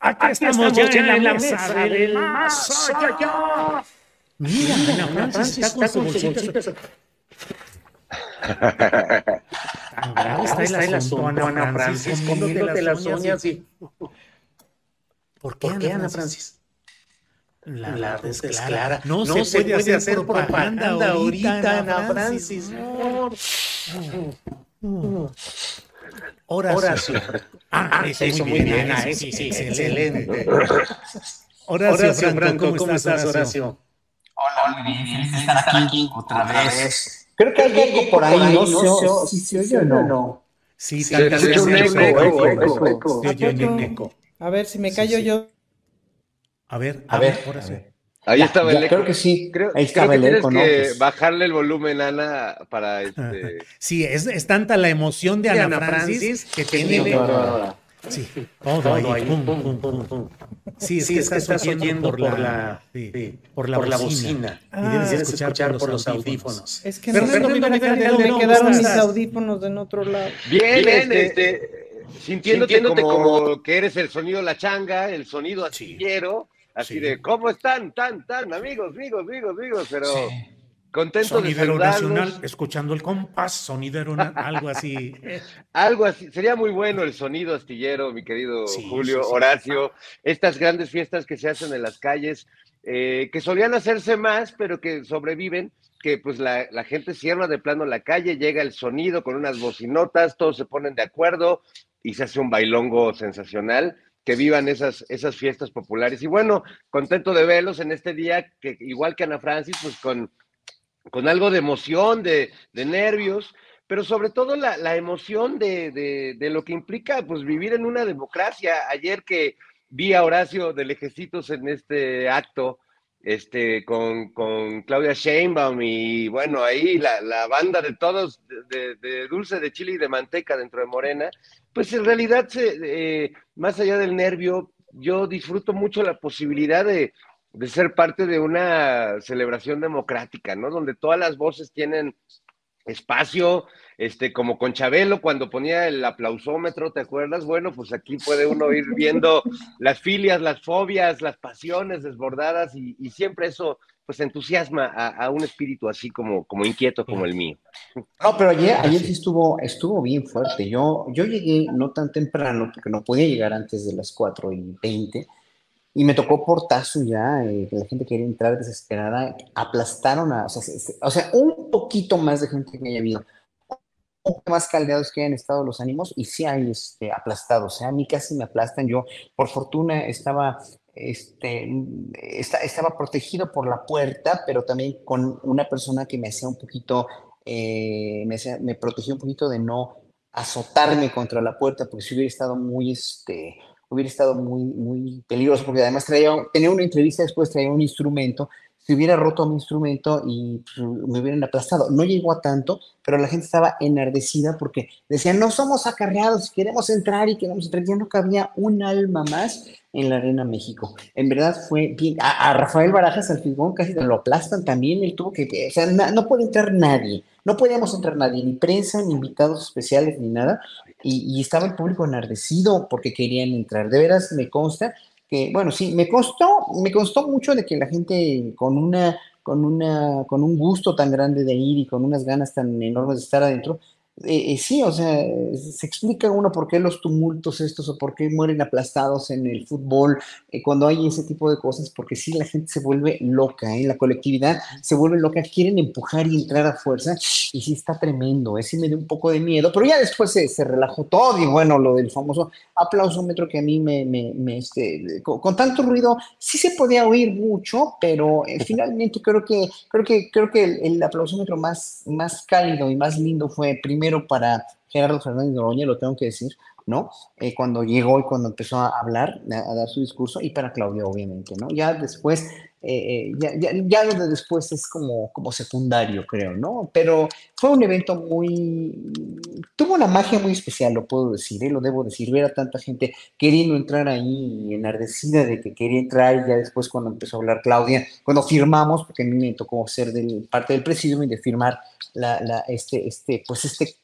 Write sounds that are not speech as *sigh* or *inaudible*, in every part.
Aquí, Aquí estamos, estamos ya, en la, mesa, mesa del más allá. Mira, Mira Ana Francis está con bolsitas. Tan grave está, está el asunto, Ana Francis, comiéndote las uñas y... ¿Por qué, ¿Por qué Ana Francis? La, la desclara. No, no se, se puede, puede hacer propaganda, propaganda ahorita, Ana Francis. Francis. No. Horacio. Horacio. Ah, eso, eso muy bien. bien. Ah, sí, sí, excelente. Horacio, Horacio Franco, ¿cómo, ¿cómo estás, Horacio? Hola, muy bien. Feliz de estar aquí otra vez. Creo que hay algo por ahí, ¿no? ¿no? ¿Sí se oye o no? Sí, se oye un eco. Se oye un eco. A ver, si me callo yo. A ver, a ver, Horacio. Ahí estaba el eco. Creo que sí. Creo, Ahí estaba creo que el eco, tienes que pues... bajarle el volumen, Ana, para *laughs* este. Sí, es, es tanta la emoción de Ana, Ana Francis, Francis, que tiene. Sí, sí, todo, todo ahí. Pum, pum, pum, pum. Sí, es sí, que estás, estás oyendo por la, por la, sí, por la, por la bocina. Ah, y debes escuchar, escuchar por, los audífonos. Es que pero, no, me quedaron mis audífonos en otro lado. Bien, bien este, este, sintiéndote, sintiéndote como, como, que eres el sonido de la changa, el sonido astillero. Sí Así sí. de, ¿cómo están? Tan, tan, amigos, amigos, amigos, amigos, pero sí. contento sonidero de nacional, escuchando el compás, sonidero, *laughs* algo así. algo así, sería muy bueno el sonido astillero, mi querido sí, Julio, Horacio, estas grandes fiestas que se hacen en las calles, eh, que solían hacerse más, pero que sobreviven, que pues la, la gente cierra de plano la calle, llega el sonido con unas bocinotas, todos se ponen de acuerdo y se hace un bailongo sensacional que vivan esas, esas fiestas populares. Y bueno, contento de verlos en este día, que igual que Ana Francis, pues con, con algo de emoción, de, de nervios, pero sobre todo la, la emoción de, de, lo que implica pues vivir en una democracia. Ayer que vi a Horacio de Lejecitos en este acto, este, con, con Claudia Sheinbaum y bueno, ahí la, la banda de todos, de, de, dulce de chile y de manteca dentro de Morena, pues en realidad, eh, más allá del nervio, yo disfruto mucho la posibilidad de, de, ser parte de una celebración democrática, ¿no? Donde todas las voces tienen espacio, este, como con Chabelo cuando ponía el aplausómetro, ¿te acuerdas? Bueno, pues aquí puede uno ir viendo las filias, las fobias, las pasiones desbordadas y, y siempre eso pues entusiasma a, a, un espíritu así como, como inquieto como el mío. No, pero ayer, ayer sí estuvo, estuvo bien fuerte. Yo, yo llegué no tan temprano, porque no podía llegar antes de las 4 y 20, y me tocó portazo ya, eh, que la gente quería entrar desesperada, aplastaron a, o sea, o sea, un poquito más de gente que haya habido, más caldeados que hayan estado los ánimos, y sí hay este, aplastados, sea, a mí casi me aplastan, yo por fortuna estaba este, estaba protegido por la puerta, pero también con una persona que me hacía un poquito, eh, me, hacía, me protegía un poquito de no azotarme contra la puerta, porque si hubiera estado muy, este, hubiera estado muy, muy peligroso, porque además traía, tenía una entrevista, después traía un instrumento, si hubiera roto mi instrumento y pues, me hubieran aplastado. No llegó a tanto, pero la gente estaba enardecida porque decían, no somos acarreados, queremos entrar y queremos entrar. Ya no cabía un alma más en la Arena México. En verdad fue bien. A, Rafael Barajas al figón casi lo aplastan también. Él tuvo que. O sea, no puede entrar nadie. No podíamos entrar nadie, ni prensa, ni invitados especiales, ni nada. Y, y estaba el público enardecido porque querían entrar. De veras me consta que, bueno, sí, me costó, me costó mucho de que la gente con una, con una, con un gusto tan grande de ir y con unas ganas tan enormes de estar adentro, eh, eh, sí, o sea, se explica uno por qué los tumultos estos o por qué mueren aplastados en el fútbol eh, cuando hay ese tipo de cosas, porque sí la gente se vuelve loca, la colectividad se vuelve loca, quieren empujar y entrar a fuerza y sí está tremendo, sí me dio un poco de miedo, pero ya después se, se relajó todo y bueno, lo del famoso aplausómetro que a mí me, me, este, con, tanto ruido sí se podía oír mucho, pero finalmente creo que, creo que, creo que el, el aplausómetro más, más cálido y más lindo fue primero para Gerardo Fernández Noroña, lo tengo que decir, ¿no? Eh, cuando llegó y cuando empezó a hablar, a, dar su discurso, y para Claudia, obviamente, ¿no? Ya después, eh, eh, ya, ya, ya, lo de después es como, como secundario, creo, ¿no? Pero fue un evento muy, tuvo una magia muy especial, lo puedo decir, lo debo decir, ver a tanta gente queriendo entrar ahí, enardecida de que quería entrar, y ya después cuando empezó a hablar Claudia, cuando firmamos, porque a mí me tocó ser del, parte del presidium y de firmar la, la, este, este, pues este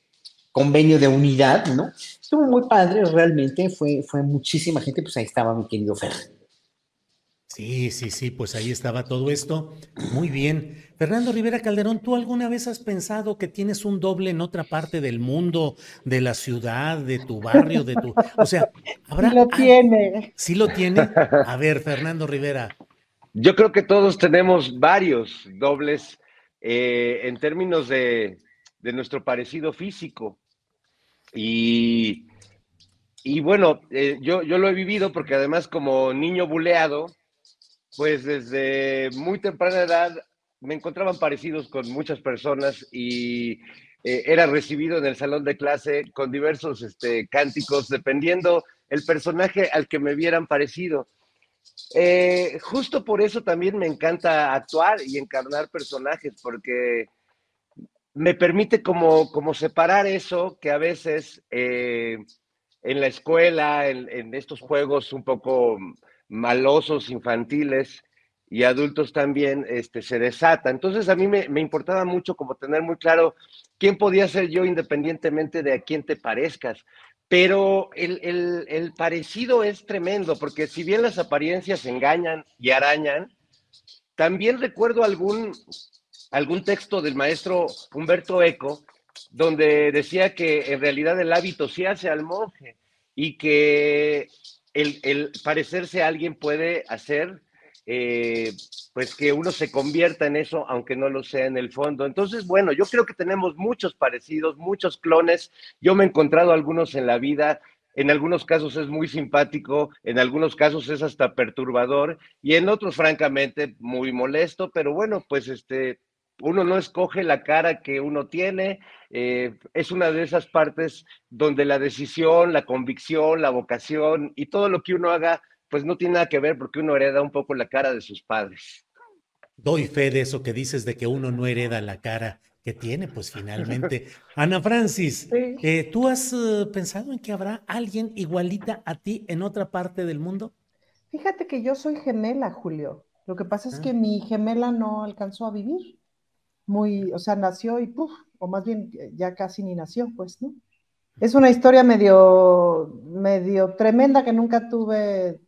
convenio de unidad, ¿no? Estuvo muy padre, realmente, fue, fue muchísima gente, pues ahí estaba mi querido Fer. Sí, sí, sí, pues ahí estaba todo esto. Muy bien. Fernando Rivera Calderón, ¿tú alguna vez has pensado que tienes un doble en otra parte del mundo, de la ciudad, de tu barrio, de tu... O sea, ¿habrá... Sí lo tiene. ¿Sí lo tiene? A ver, Fernando Rivera. Yo creo que todos tenemos varios dobles eh, en términos de, nuestro parecido físico. Y, y bueno, eh, yo, yo lo he vivido porque además como niño buleado, pues desde muy temprana edad me encontraban parecidos con muchas personas y eh, era recibido en el salón de clase con diversos este, cánticos, dependiendo el personaje al que me vieran parecido. Eh, justo por eso también me encanta actuar y encarnar personajes, porque me permite como, como separar eso que a veces eh, en la escuela, en, estos juegos un poco malosos, infantiles y adultos también, este, se desata. Entonces a mí me, importaba mucho como tener muy claro quién podía ser yo independientemente de a quién te parezcas. Pero el, el parecido es tremendo, porque si bien las apariencias engañan y arañan, también recuerdo algún algún texto del maestro Humberto Eco, donde decía que en realidad el hábito sí hace al monje y que el, parecerse a alguien puede hacer eh, pues que uno se convierta en eso, aunque no lo sea en el fondo. Entonces, bueno, yo creo que tenemos muchos parecidos, muchos clones. Yo me he encontrado algunos en la vida. En algunos casos es muy simpático, en algunos casos es hasta perturbador y en otros, francamente, muy molesto. Pero bueno, pues este, uno no escoge la cara que uno tiene, eh, es una de esas partes donde la decisión, la convicción, la vocación y todo lo que uno haga, pues no tiene nada que ver porque uno hereda un poco la cara de sus padres. Doy fe de eso que dices de que uno no hereda la cara que tiene, pues finalmente. *laughs* Ana Francis, eh, ¿tú has eh, pensado en que habrá alguien igualita a ti en otra parte del mundo? Fíjate que yo soy gemela, Julio. Lo que pasa es ah. que mi gemela no alcanzó a vivir muy, o sea, nació y puf, o más bien ya casi ni nació, pues, ¿no? Es una historia medio, medio tremenda que nunca tuve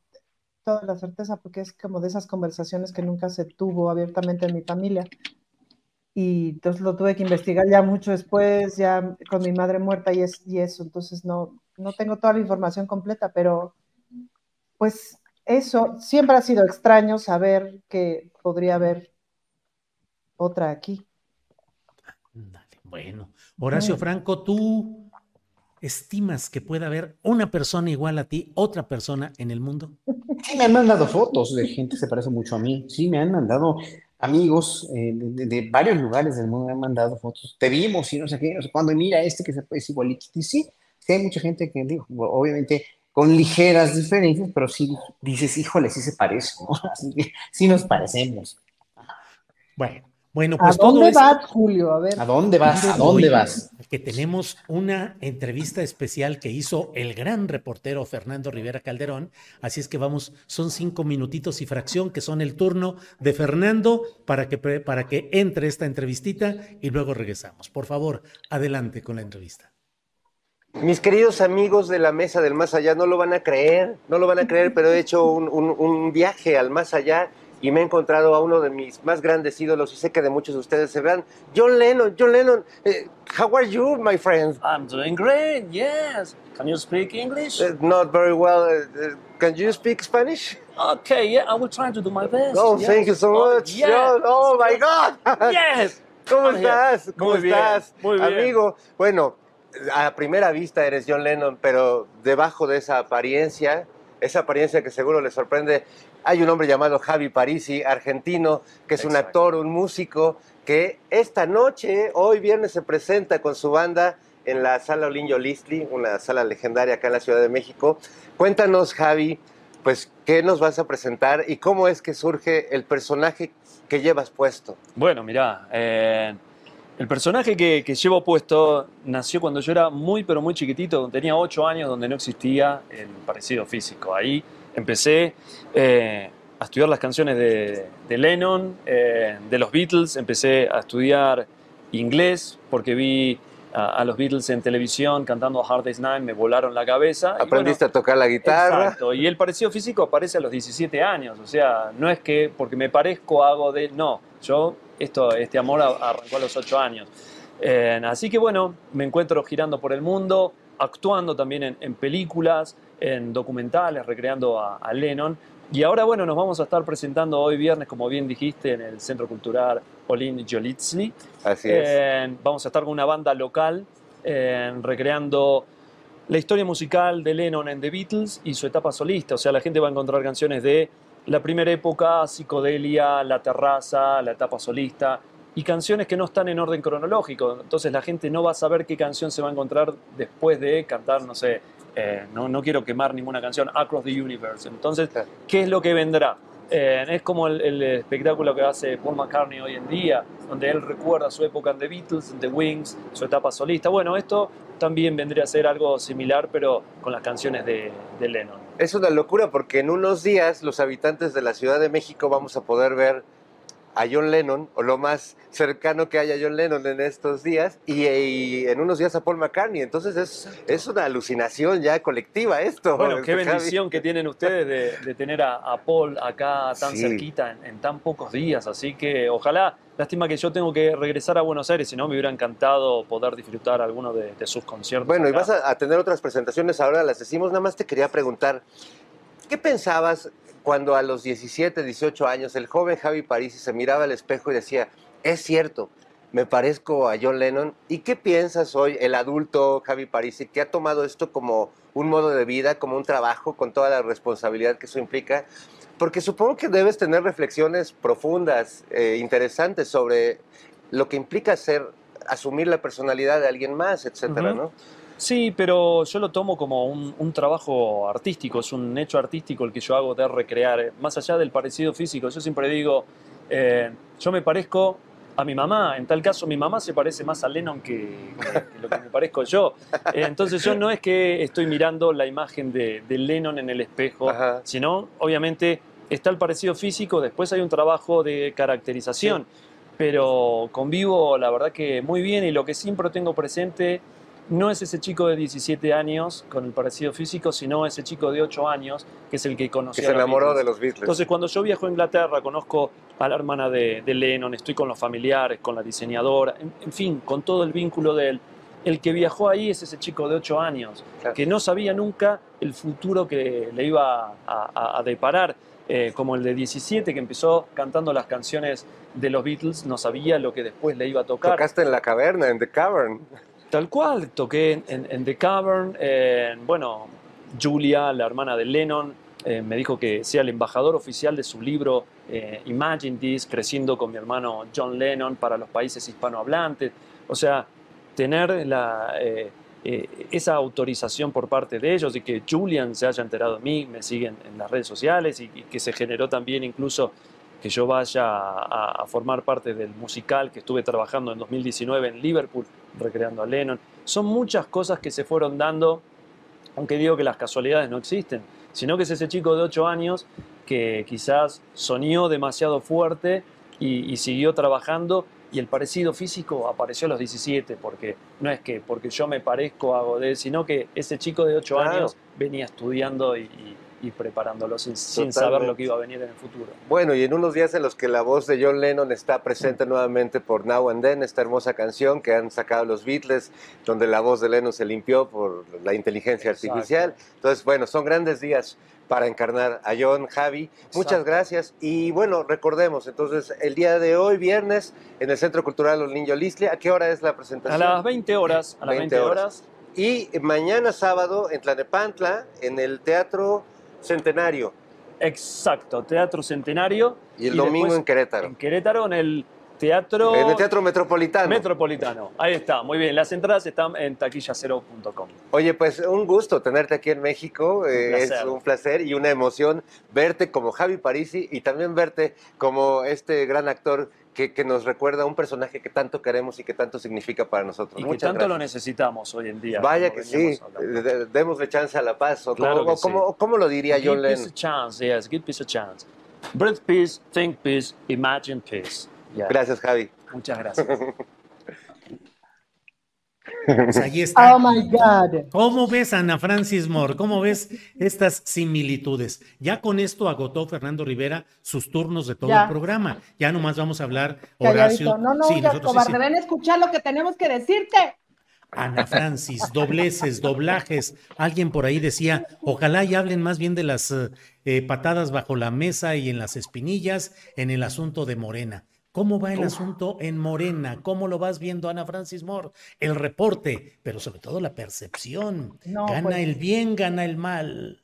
toda la certeza porque es como de esas conversaciones que nunca se tuvo abiertamente en mi familia. Y entonces lo tuve que investigar ya mucho después, ya con mi madre muerta y, es, y eso. Entonces no, no tengo toda la información completa, pero pues eso siempre ha sido extraño saber que podría haber otra aquí. Bueno, Horacio Franco, ¿tú estimas que pueda haber una persona igual a ti, otra persona en el mundo? Sí, me han mandado fotos de gente que se parece mucho a mí. Sí, me han mandado amigos eh, de, varios lugares del mundo, me han mandado fotos. Te vimos y no sé qué, no sé cuándo. mira este que se parece igualito. Y sí, sí, hay mucha gente que, digo, obviamente con ligeras diferencias, pero sí dices, híjole, sí se parece, ¿no? *laughs* Sí nos parecemos. Bueno, bueno, pues ¿A dónde vas, Julio? A ver. ¿A dónde vas? ¿A dónde vas? Que tenemos una entrevista especial que hizo el gran reportero Fernando Rivera Calderón. Así es que vamos, son cinco minutitos y fracción que son el turno de Fernando para que, para que entre esta entrevistita y luego regresamos. Por favor, adelante con la entrevista. Mis queridos amigos de la mesa del más allá no lo van a creer, no lo van a creer, pero he hecho un, un viaje al más allá y me he encontrado a uno de mis más grandes ídolos y sé que de muchos de ustedes se verán. John Lennon, John Lennon, uh, how are you, my friend? I'm doing great, yes. Can you speak English? Uh, not very well. Uh, can you speak Spanish? Okay, yeah, I will try to do my best. Oh, yes. thank you so oh, much. yes. John. Oh, my God. yes. *laughs* ¿Cómo estás? ¿Cómo Muy estás? Bien. Muy bien. Amigo, bueno, a primera vista eres John Lennon, pero debajo de esa apariencia, esa apariencia que seguro le sorprende, hay un hombre llamado Javi Parisi, argentino, que es un actor, un músico, que esta noche, hoy viernes, se presenta con su banda en la sala Olinjo Listli, una sala legendaria acá en la Ciudad de México. Cuéntanos, Javi, pues, ¿qué nos vas a presentar y cómo es que surge el personaje que llevas puesto? Bueno, mira, eh, el personaje que, llevo puesto nació cuando yo era muy, pero muy chiquitito, tenía ocho años, donde no existía el parecido físico. Ahí empecé eh, a estudiar las canciones de, Lennon, eh, de los Beatles, empecé a estudiar inglés porque vi a, los Beatles en televisión cantando Hard Day's Night, me volaron la cabeza. Aprendiste a tocar la guitarra. Exacto, y el parecido físico aparece a los 17 años, o sea, no es que porque me parezco hago de... No, yo, esto, este amor arrancó a los 8 años. Eh, así que bueno, me encuentro girando por el mundo, actuando también en, películas, en documentales, recreando a, Lennon. Y ahora, bueno, nos vamos a estar presentando hoy viernes, como bien dijiste, en el Centro Cultural Olin Jolitsny. Así es. vamos a estar con una banda local recreando la historia musical de Lennon en The Beatles y su etapa solista. O sea, la gente va a encontrar canciones de la primera época, psicodelia, la terraza, la etapa solista, y canciones que no están en orden cronológico. Entonces la gente no va a saber qué canción se va a encontrar después de cantar, no sé, eh, no, no, quiero quemar ninguna canción, Across the Universe. Entonces, ¿qué es lo que vendrá? Eh, es como el, espectáculo que hace Paul McCartney hoy en día, donde él recuerda su época en The Beatles, en The Wings, su etapa solista. Bueno, esto también vendría a ser algo similar, pero con las canciones de, de Lennon. Es una locura porque en unos días los habitantes de la Ciudad de México vamos a poder ver a John Lennon, o lo más cercano que haya a John Lennon en estos días, y, en unos días a Paul McCartney. Entonces es, es una alucinación ya colectiva esto. Bueno, qué *laughs* bendición que tienen ustedes de, tener a, Paul acá tan cerquita en, tan pocos días. Así que ojalá, lástima que yo tengo que regresar a Buenos Aires, si no me hubiera encantado poder disfrutar alguno de, sus conciertos. Bueno, y vas a, a tener otras presentaciones ahora, las decimos, nada más te quería preguntar. ¿Qué pensabas cuando a los 17, 18 años el joven Javi Parisi se miraba al espejo y decía, es cierto, me parezco a John Lennon. ¿Y qué piensas hoy, el adulto Javi Parisi, que ha tomado esto como un modo de vida, como un trabajo, con toda la responsabilidad que eso implica? Porque supongo que debes tener reflexiones profundas, eh, interesantes sobre lo que implica ser, asumir la personalidad de alguien más, etcétera, ¿no? Sí, pero yo lo tomo como un, trabajo artístico, es un hecho artístico el que yo hago de recrear, eh, más allá del parecido físico. Yo siempre digo, eh, yo me parezco a mi mamá, en tal caso mi mamá se parece más a Lennon que, lo que me parezco yo. Eh, entonces yo no es que estoy mirando la imagen de, Lennon en el espejo, sino obviamente está el parecido físico, después hay un trabajo de caracterización, pero convivo la verdad que muy bien y lo que siempre tengo presente no es ese chico de 17 años con el parecido físico, sino ese chico de 8 años que es el que conoció. Que se enamoró de los Beatles. Entonces, cuando yo viajo a Inglaterra, conozco a la hermana de, Lennon, estoy con los familiares, con la diseñadora, en, fin, con todo el vínculo de él. El que viajó ahí es ese chico de 8 años, que no sabía nunca el futuro que le iba a, deparar. Eh, como el de 17 que empezó cantando las canciones de los Beatles, no sabía lo que después le iba a tocar. Tocaste en la caverna, en The Cavern. Tal cual, toqué en, The Cavern, bueno, Julia, la hermana de Lennon, eh, me dijo que sea el embajador oficial de su libro eh, Imagine This, creciendo con mi hermano John Lennon para los países hispanohablantes. O sea, tener la, eh, esa autorización por parte de ellos y que Julian se haya enterado de mí, me siguen en las redes sociales y que se generó también incluso que yo vaya a, formar parte del musical que estuve trabajando en 2019 en Liverpool, recreando a Lennon. Son muchas cosas que se fueron dando, aunque digo que las casualidades no existen, sino que es ese chico de 8 años que quizás soñó demasiado fuerte y, siguió trabajando y el parecido físico apareció a los 17, porque no es que porque yo me parezco a Godet, sino que ese chico de 8 años venía estudiando y, preparándolo sin, saber lo que iba a venir en el futuro. Bueno, y en unos días en los que la voz de John Lennon está presente nuevamente por Now and Then, esta hermosa canción que han sacado los Beatles, donde la voz de Lennon se limpió por la inteligencia artificial. Entonces, bueno, son grandes días para encarnar a John, Javi. Muchas gracias. Y bueno, recordemos, entonces, el día de hoy, viernes, en el Centro Cultural Los Niños Lisle, ¿a qué hora es la presentación? A las 20 horas. A las 20, horas. Y mañana sábado en Tlanepantla, en el Teatro Centenario. Exacto, Teatro Centenario. Y el domingo en Querétaro. En Querétaro, en el Teatro... En el Teatro Metropolitano. Metropolitano, ahí está, muy bien. Las entradas están en taquillacero.com. Oye, pues un gusto tenerte aquí en México. Eh, es un placer y una emoción verte como Javi Parisi y también verte como este gran actor que, nos recuerda a un personaje que tanto queremos y que tanto significa para nosotros. Y que tanto lo necesitamos hoy en día. Vaya que sí, démosle chance a la paz. ¿cómo, lo diría John Lennon? Give peace a chance, yes, give peace a chance. Breathe peace, think peace, imagine peace. Gracias, Javi. Muchas gracias. *laughs* *laughs* Pues ahí está. Oh my God. ¿Cómo ves, Ana Francis Moore? ¿Cómo ves estas similitudes? Ya con esto agotó Fernando Rivera sus turnos de todo el programa. Ya nomás vamos a hablar, Horacio. No, no, ya, cobarde, ven a escuchar lo que tenemos que decirte. Ana Francis, dobleces, doblajes. Alguien por ahí decía, ojalá y hablen más bien de las eh, patadas bajo la mesa y en las espinillas en el asunto de Morena. ¿Cómo va el asunto en Morena? ¿Cómo lo vas viendo, Ana Francis Moore? El reporte, pero sobre todo la percepción. ¿Gana pues el bien, gana el mal?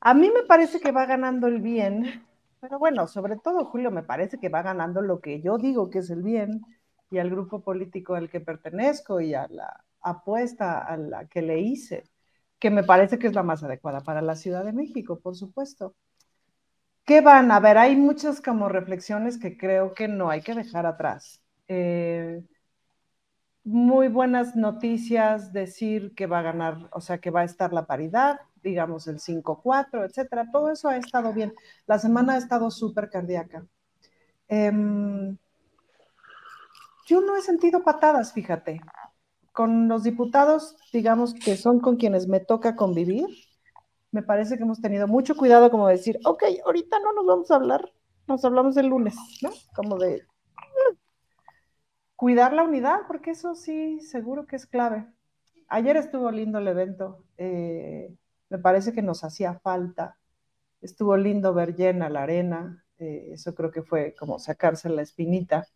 A mí me parece que va ganando el bien, pero bueno, sobre todo, Julio, me parece que va ganando lo que yo digo que es el bien y al grupo político al que pertenezco y a la apuesta a la que le hice, que me parece que es la más adecuada para la Ciudad de México, por supuesto. ¿Qué van? A ver, hay muchas como reflexiones que creo que no hay que dejar atrás. Eh, muy buenas noticias decir que va a ganar, o sea, que va a estar la paridad, digamos el 5-4, etcétera. Todo eso ha estado bien. La semana ha estado súper cardíaca. Em, yo no he sentido patadas, fíjate. Con los diputados, digamos que son con quienes me toca convivir, me parece que hemos tenido mucho cuidado como decir, ok, ahorita no nos vamos a hablar, nos hablamos el lunes, ¿no? Como de mm, cuidar la unidad, porque eso sí, seguro que es clave. Ayer estuvo lindo el evento, eh, me parece que nos hacía falta, estuvo lindo ver llena la arena, eh, eso creo que fue como sacarse la espinita.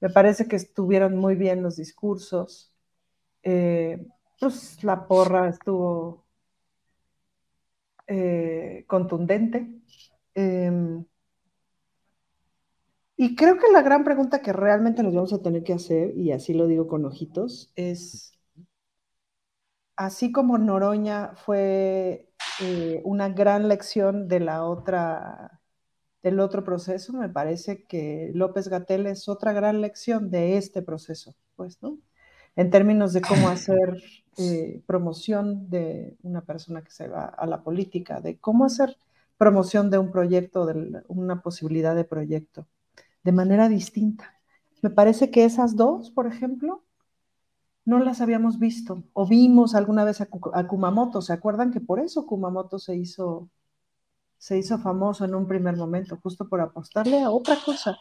Me parece que estuvieron muy bien los discursos. Eh, pues la porra estuvo eh, contundente. Em, y creo que la gran pregunta que realmente nos vamos a tener que hacer, y así lo digo con ojitos, es, así como Noroña fue eh, una gran lección de la otra, del otro proceso, me parece que López Gatel es otra gran lección de este proceso, pues, ¿no? En términos de cómo *laughs* hacer eh, promoción de una persona que se va a la política, de cómo hacer promoción de un proyecto, de una posibilidad de proyecto, de manera distinta. Me parece que esas dos, por ejemplo, no las habíamos visto o vimos alguna vez a, Kumamoto. ¿Se acuerdan que por eso Kumamoto se hizo, se hizo famoso en un primer momento, justo por apostarle a otra cosa?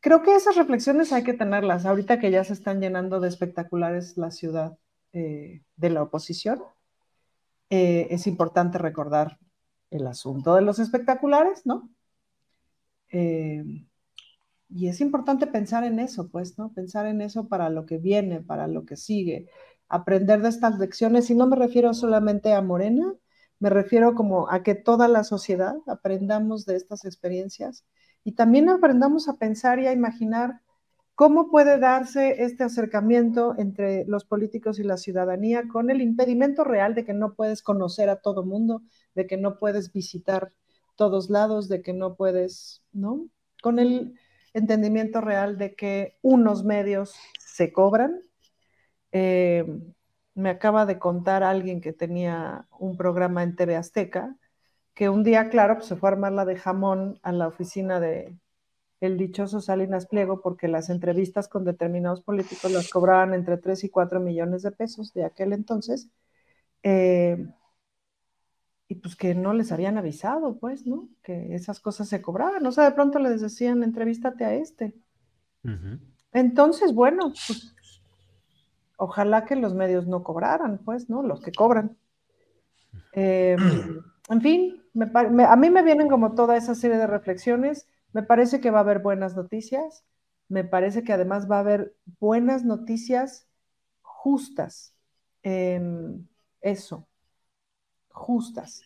Creo que esas reflexiones hay que tenerlas ahorita que ya se están llenando de espectaculares la ciudad. Eh, de la oposición, eh, es importante recordar el asunto de los espectaculares, ¿no? Eh, y es importante pensar en eso, pues, ¿no? Pensar en eso para lo que viene, para lo que sigue, aprender de estas lecciones, y no me refiero solamente a Morena, me refiero como a que toda la sociedad aprendamos de estas experiencias y también aprendamos a pensar y a imaginar ¿Cómo puede darse este acercamiento entre los políticos y la ciudadanía con el impedimento real de que no puedes conocer a todo mundo, de que no puedes visitar todos lados, de que no puedes, ¿no? Con el entendimiento real de que unos medios se cobran. Eh, me acaba de contar alguien que tenía un programa en TV Azteca, que un día, claro, pues se fue a armar la de jamón a la oficina de, el dichoso Salinas Pliego porque las entrevistas con determinados políticos las cobraban entre 3 y 4 millones de pesos de aquel entonces. Eh, y pues que no les habían avisado, pues, ¿no? Que esas cosas se cobraban. O sea, de pronto les decían, entrevístate a este. Entonces, bueno, pues ojalá que los medios no cobraran, pues, ¿no? Los que cobran. Em, en fin, a mí me vienen como toda esa serie de reflexiones. Me parece que va a haber buenas noticias. Me parece que además va a haber buenas noticias justas. Em, eso, justas.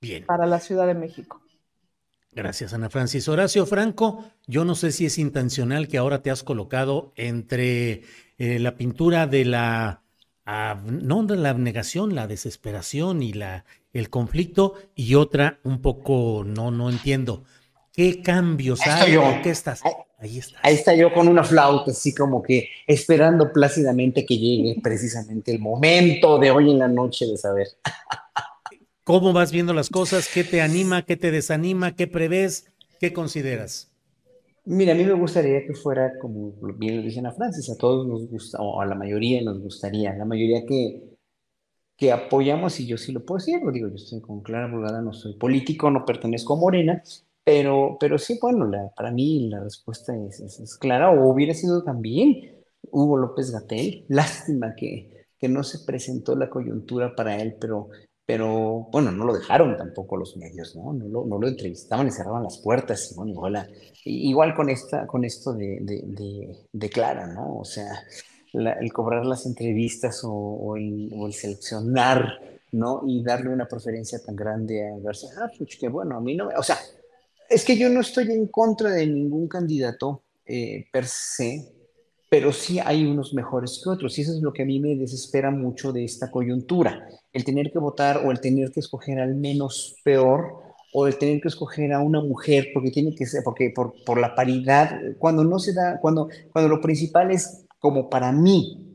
Bien. Para la Ciudad de México. Gracias, Ana Francis. Horacio Franco, yo no sé si es intencional que ahora te has colocado entre eh, la pintura de la, no de la abnegación, la desesperación y la, el conflicto, y otra un poco, no, no entiendo. ¿Qué cambios hay? ¿Qué estás? Ahí está. Ahí está yo con una flauta, así como que esperando plácidamente que llegue precisamente el momento de hoy en la noche de saber. ¿Cómo vas viendo las cosas? ¿Qué te anima? ¿Qué te desanima? ¿Qué prevés? ¿Qué consideras? Mira, a mí me gustaría que fuera, como bien lo dicen a Francis, a todos nos gusta, o a la mayoría nos gustaría, la mayoría que, que apoyamos, y yo sí lo puedo decir, lo digo, yo estoy con Clara Brugada, no soy político, no pertenezco a Morena, pero, pero sí, bueno, la, para mí la respuesta es, es, clara, o hubiera sido también Hugo López Gatel. *laughs* Lástima que, que no se presentó la coyuntura para él, pero, pero bueno, no lo dejaron tampoco los medios, ¿no? No lo, no lo entrevistaban y cerraban las puertas, y bueno, igual, igual con, esta, con esto de, de, de, Clara, ¿no? O sea, el cobrar las entrevistas o, el, el, seleccionar, ¿no? Y darle una preferencia tan grande a García Harfuch, que bueno, a mí no, o sea, es que yo no estoy en contra de ningún candidato eh, per se, pero sí hay unos mejores que otros. Y eso es lo que a mí me desespera mucho de esta coyuntura. El tener que votar o el tener que escoger al menos peor o el tener que escoger a una mujer porque tiene que ser, porque por, por la paridad, cuando no se da, cuando, cuando lo principal es como para mí,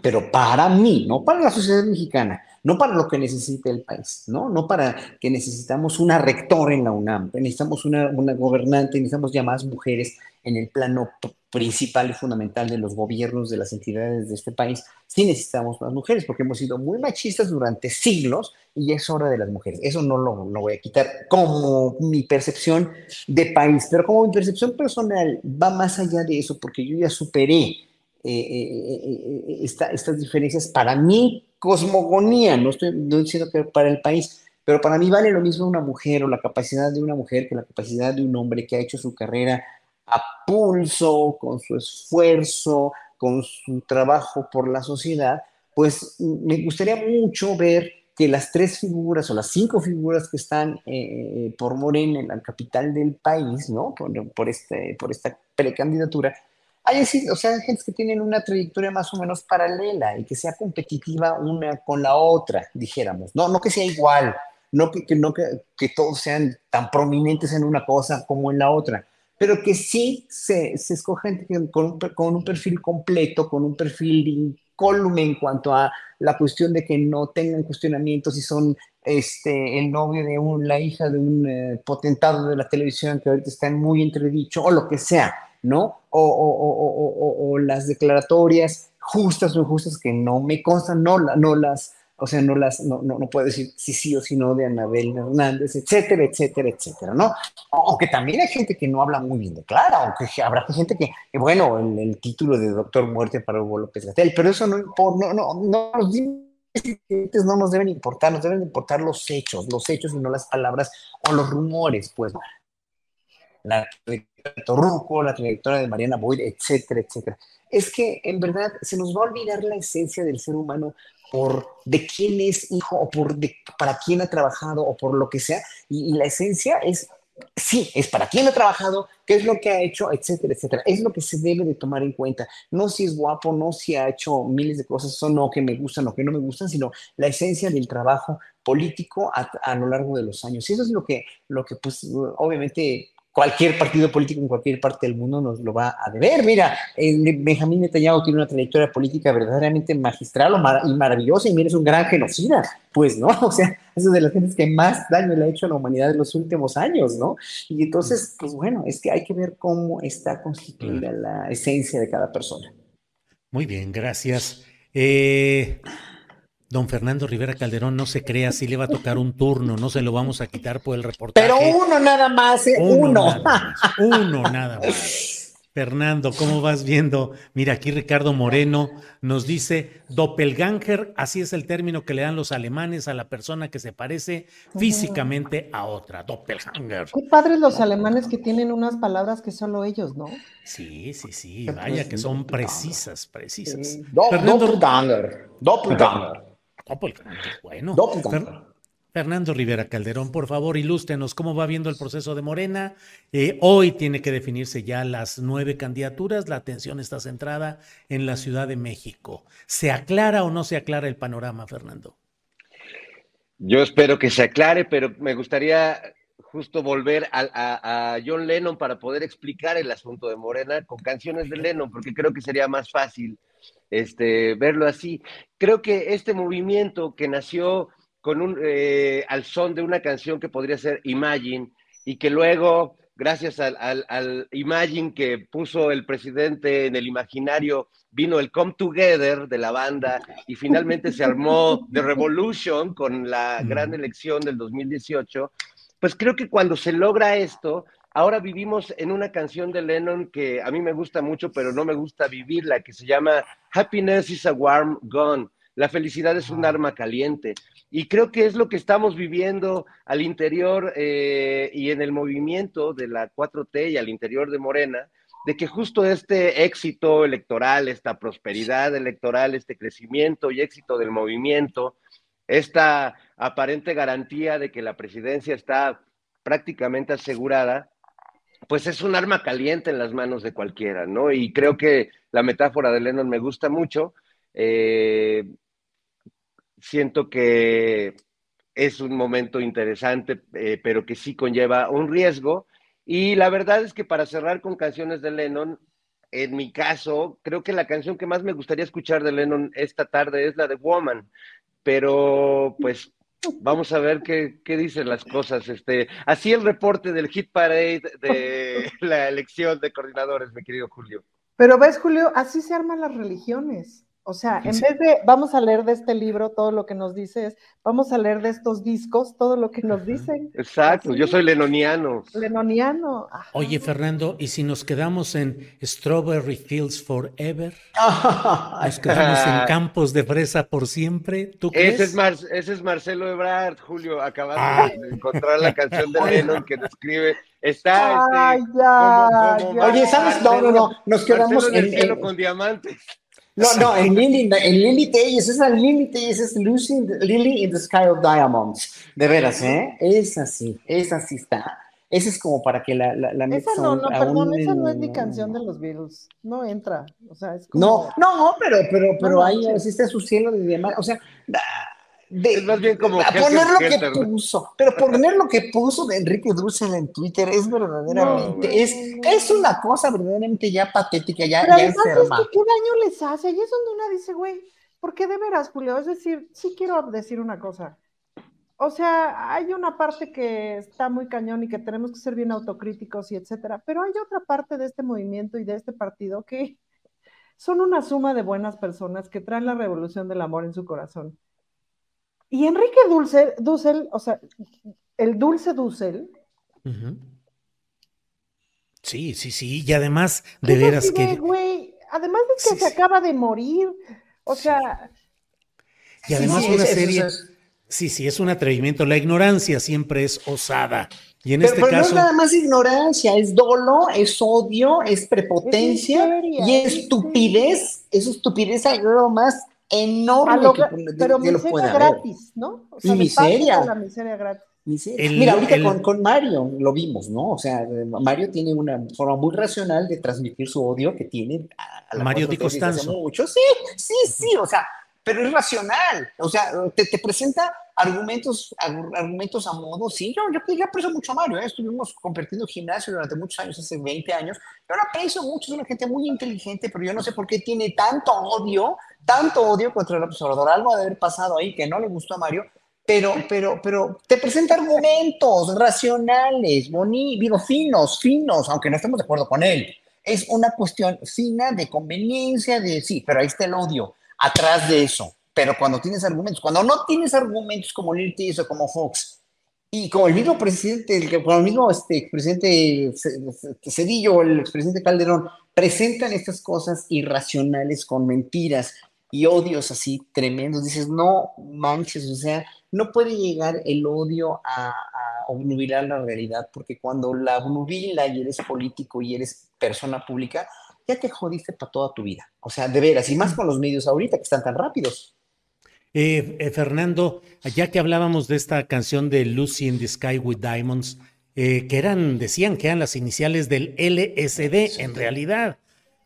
pero para mí, no para la sociedad mexicana, no para lo que necesita el país, ¿no? No para que necesitamos una rectora en la UNAM, necesitamos una, una gobernante, necesitamos ya más mujeres en el plano principal y fundamental de los gobiernos de las entidades de este país, sí necesitamos más mujeres, porque hemos sido muy machistas durante siglos y es hora de las mujeres. Eso no lo, lo, voy a quitar como mi percepción de país, pero como mi percepción personal va más allá de eso, porque yo ya superé eh, eh, eh, estas diferencias para mi cosmogonía, no estoy diciendo que para el país, pero para mí vale lo mismo una mujer o la capacidad de una mujer que la capacidad de un hombre que ha hecho su carrera a pulso, con su esfuerzo, con su trabajo por la sociedad, pues me gustaría mucho ver que las tres figuras o las cinco figuras que están por Morena en la capital del país, ¿no? Por, por, este, por esta precandidatura, hay o sea, gente que tienen una trayectoria más o menos paralela y que sea competitiva una con la otra, dijéramos. No, no que sea igual, no que, que no que, que, todos sean tan prominentes en una cosa como en la otra, pero que sí se, se escoge gente con un, con un perfil completo, con un perfil incólume en cuanto a la cuestión de que no tengan cuestionamientos si son este, el novio de un, la hija de un eh, potentado de la televisión que ahorita está muy entredicho o lo que sea ¿no? O, las declaratorias justas o injustas que no me constan, no, no las, o sea, no las, no, no, puedo decir sí, sí o sí no de Anabel Hernández, etcétera, etcétera, etcétera, ¿no? Aunque también hay gente que no habla muy bien de Clara, aunque habrá gente que, bueno, el, título de Doctor Muerte para Hugo López Gatel, pero eso no, no, no, no, no nos deben importar, nos deben importar los hechos, los hechos y no las palabras o los rumores, pues la la trayectoria de Mariana Boyd, etcétera, etcétera. Es que en verdad se nos va a olvidar la esencia del ser humano por de quién es hijo o por de, para quién ha trabajado o por lo que sea. Y, la esencia es, sí, es para quién ha trabajado, qué es lo que ha hecho, etcétera, etcétera. Es lo que se debe de tomar en cuenta. No si es guapo, no si ha hecho miles de cosas, o no que me gustan o que no me gustan, sino la esencia del trabajo político a, a, lo largo de los años. Y eso es lo que, lo que pues, obviamente cualquier partido político en cualquier parte del mundo nos lo va a deber. Mira, Benjamín Netanyahu tiene una trayectoria política verdaderamente magistral y maravillosa, y mira, es un gran genocida, pues, ¿no? *laughs* O sea, es de las gentes que más daño le ha hecho a la humanidad en los últimos años, ¿no? Y entonces, pues bueno, es que hay que ver cómo está constituida la esencia de cada persona. Muy bien, gracias. Eh, Don Fernando Rivera Calderón, no se crea, si le va a tocar un turno, no se lo vamos a quitar por el reportaje. Pero uno nada más, ¿eh? uno. uno nada más. Fernando, ¿cómo vas viendo? Mira, aquí Ricardo Moreno nos dice, doppelganger, así es el término que le dan los alemanes a la persona que se parece físicamente a otra, doppelganger. Qué padres los alemanes que tienen unas palabras que solo ellos, ¿no? Sí, sí, sí, vaya que son precisas, precisas. doppelganger, doppelganger. Bueno. Fernando Rivera Calderón, por favor, ilústrenos cómo va viendo el proceso de Morena. Eh, hoy tiene que definirse ya las nueve candidaturas. La atención está centrada en la Ciudad de México. ¿Se aclara o no se aclara el panorama, Fernando? Yo espero que se aclare, pero me gustaría justo volver a, a, John Lennon para poder explicar el asunto de Morena con canciones de Lennon, porque creo que sería más fácil este, verlo así. Creo que este movimiento que nació con un, eh, al son de una canción que podría ser Imagine y que luego, gracias al, al, Imagine que puso el presidente en el imaginario, vino el Come Together de la banda y finalmente se armó The Revolution con la gran elección del 2018, pues creo que cuando se logra esto, ahora vivimos en una canción de Lennon que a mí me gusta mucho, pero no me gusta vivirla, que se llama Happiness is a Warm Gun. La felicidad es un arma caliente. Y creo que es lo que estamos viviendo al interior eh, y en el movimiento de la 4T y al interior de Morena, de que justo este éxito electoral, esta prosperidad electoral, este crecimiento y éxito del movimiento, esta aparente garantía de que la presidencia está prácticamente asegurada, pues es un arma caliente en las manos de cualquiera, ¿no? Y creo que la metáfora de Lennon me gusta mucho. Eh, siento que es un momento interesante, eh, pero que sí conlleva un riesgo. Y la verdad es que para cerrar con canciones de Lennon, en mi caso, creo que la canción que más me gustaría escuchar de Lennon esta tarde es la de Woman, pero pues vamos a ver qué, qué dicen las cosas. Este, así el reporte del hit parade de la elección de coordinadores, mi querido Julio. Pero ves, Julio, así se arman las religiones. O sea, en vez de vamos a leer de este libro todo lo que nos dices, vamos a leer de estos discos todo lo que nos dicen. Exacto, yo soy lenoniano. Lenoniano. Oye, Fernando, ¿y si nos quedamos en Strawberry Fields Forever? *laughs* ¿Nos quedamos en campos de fresa por siempre? ¿Tú crees? Ese es, ese es Marcelo Ebrard, Julio, acabamos ah. de encontrar la canción de Lennon que describe. Está Ay, este, ya, Oye, ¿sabes? No, no, no, nos quedamos en, el cielo con diamantes. No, no, *laughs* en Lily, en Lily Telles, esa Lily Telles es Lucy Lily in the Sky of Diamonds. De veras, ¿eh? Es así, esa sí está. Esa es como para que la, la, la Esa no, no, perdón, esa no es ni canción de los Beatles. No entra. O sea, es como... No, no, pero, pero, pero ahí existe su cielo de diamantes. O sea, es más bien como poner lo que puso, pero poner lo que puso de Enrique Dulce en Twitter es verdaderamente, es, es una cosa verdaderamente ya patética, ya, pero ya es, que ¿Qué daño les hace? Y es donde una dice, güey, ¿por qué de veras, Julio? Es decir, sí quiero decir una cosa. O sea, hay una parte que está muy cañón y que tenemos que ser bien autocríticos y etcétera, pero hay otra parte de este movimiento y de este partido que son una suma de buenas personas que traen la revolución del amor en su corazón y Enrique Dulce, Dussel, o sea, el dulce Dussel. Sí, sí, sí, y además, de veras que. Güey, además de que se acaba de morir, o sea. Y además una serie. Sí, sí, es un atrevimiento. La ignorancia siempre es osada. Y en este caso. No es nada más ignorancia, es dolo, es odio, es prepotencia y estupidez. Es estupidez algo más enorme pero miseria gratis, ¿no? O sea, miseria. La miseria gratis. Mira, ahorita con, con, Mario lo vimos, ¿no? O sea, Mario tiene una forma muy racional de transmitir su odio que tiene a, Mario Di Costanzo. Mucho. Sí, sí, sí, o sea, pero es racional. O sea, te, te presenta argumentos, argumentos a modo, sí, yo, yo, yo aprecio mucho a Mario, ¿eh? estuvimos compartiendo gimnasio durante muchos años, hace 20 años, yo lo aprecio mucho, es una gente muy inteligente, pero yo no sé por qué tiene tanto odio, tanto odio contra el observador, algo de haber pasado ahí que no le gustó a Mario, pero, pero, pero te presenta argumentos racionales, bonitos, finos, finos, aunque no estemos de acuerdo con él. Es una cuestión fina de conveniencia, de sí, pero ahí está el odio atrás de eso. Pero cuando tienes argumentos, cuando no tienes argumentos como Lil o como Fox, y como el mismo presidente, como el mismo este, presidente Cedillo, el expresidente Calderón, presentan estas cosas irracionales con mentiras y odios así tremendos, dices, no manches, o sea, no puede llegar el odio a, a obnubilar la realidad, porque cuando la obnubila y eres político y eres persona pública, ya te jodiste para toda tu vida. O sea, de veras, y más con los medios ahorita que están tan rápidos. Eh, eh, Fernando, ya que hablábamos de esta canción de Lucy in the Sky with Diamonds, eh, que eran, decían que eran las iniciales del LSD, en realidad.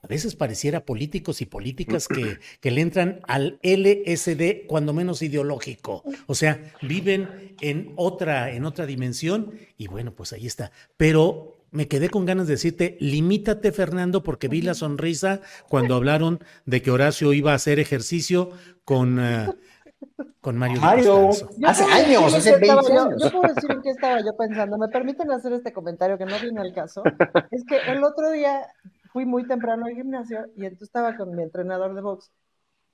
A veces pareciera políticos y políticas que, *clears throat* que le entran al LSD cuando menos ideológico. O sea, viven en otra, en otra dimensión y bueno, pues ahí está. Pero me quedé con ganas de decirte, limítate Fernando, porque vi la sonrisa cuando hablaron de que Horacio iba a hacer ejercicio con, con Mario. Mario, hace años, hace 20 años. Yo, puedo decir en qué estaba yo pensando. ¿Me permiten hacer este comentario que no viene al caso? *laughs* Es que el otro día fui muy temprano al gimnasio y entonces estaba con mi entrenador de box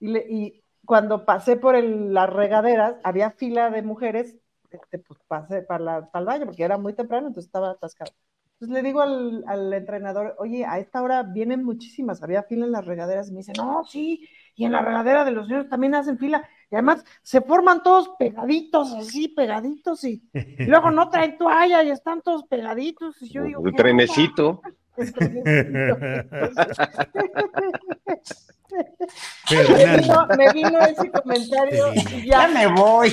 y, y cuando pasé por las regaderas había fila de mujeres, este, pues pasé para, la, para el baño porque era muy temprano, entonces estaba atascado. Entonces le digo al, al, entrenador, oye, a esta hora vienen muchísimas, había fila en las regaderas, y me dice, no, sí, y en la regadera de los niños también hacen fila, y además se forman todos pegaditos, así, pegaditos, y, *laughs* luego no traen toalla y están todos pegaditos, y yo digo... Un trenecito. *laughs* *laughs* me, vino, ese comentario y ya, me voy.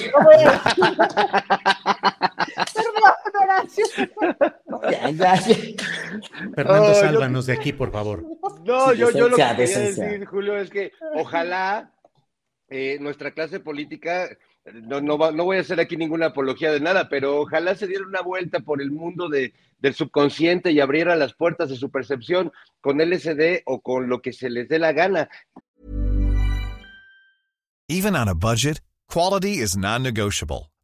Fernando, sálvanos de aquí, por favor. No, yo, yo lo que quería decir, Julio, es que ojalá eh, nuestra clase política, no, no, no, voy a hacer aquí ninguna apología de nada, pero ojalá se diera una vuelta por el mundo de, del subconsciente y abriera las puertas de su percepción con LSD o con lo que se les dé la gana. Even on a budget, quality is non-negotiable.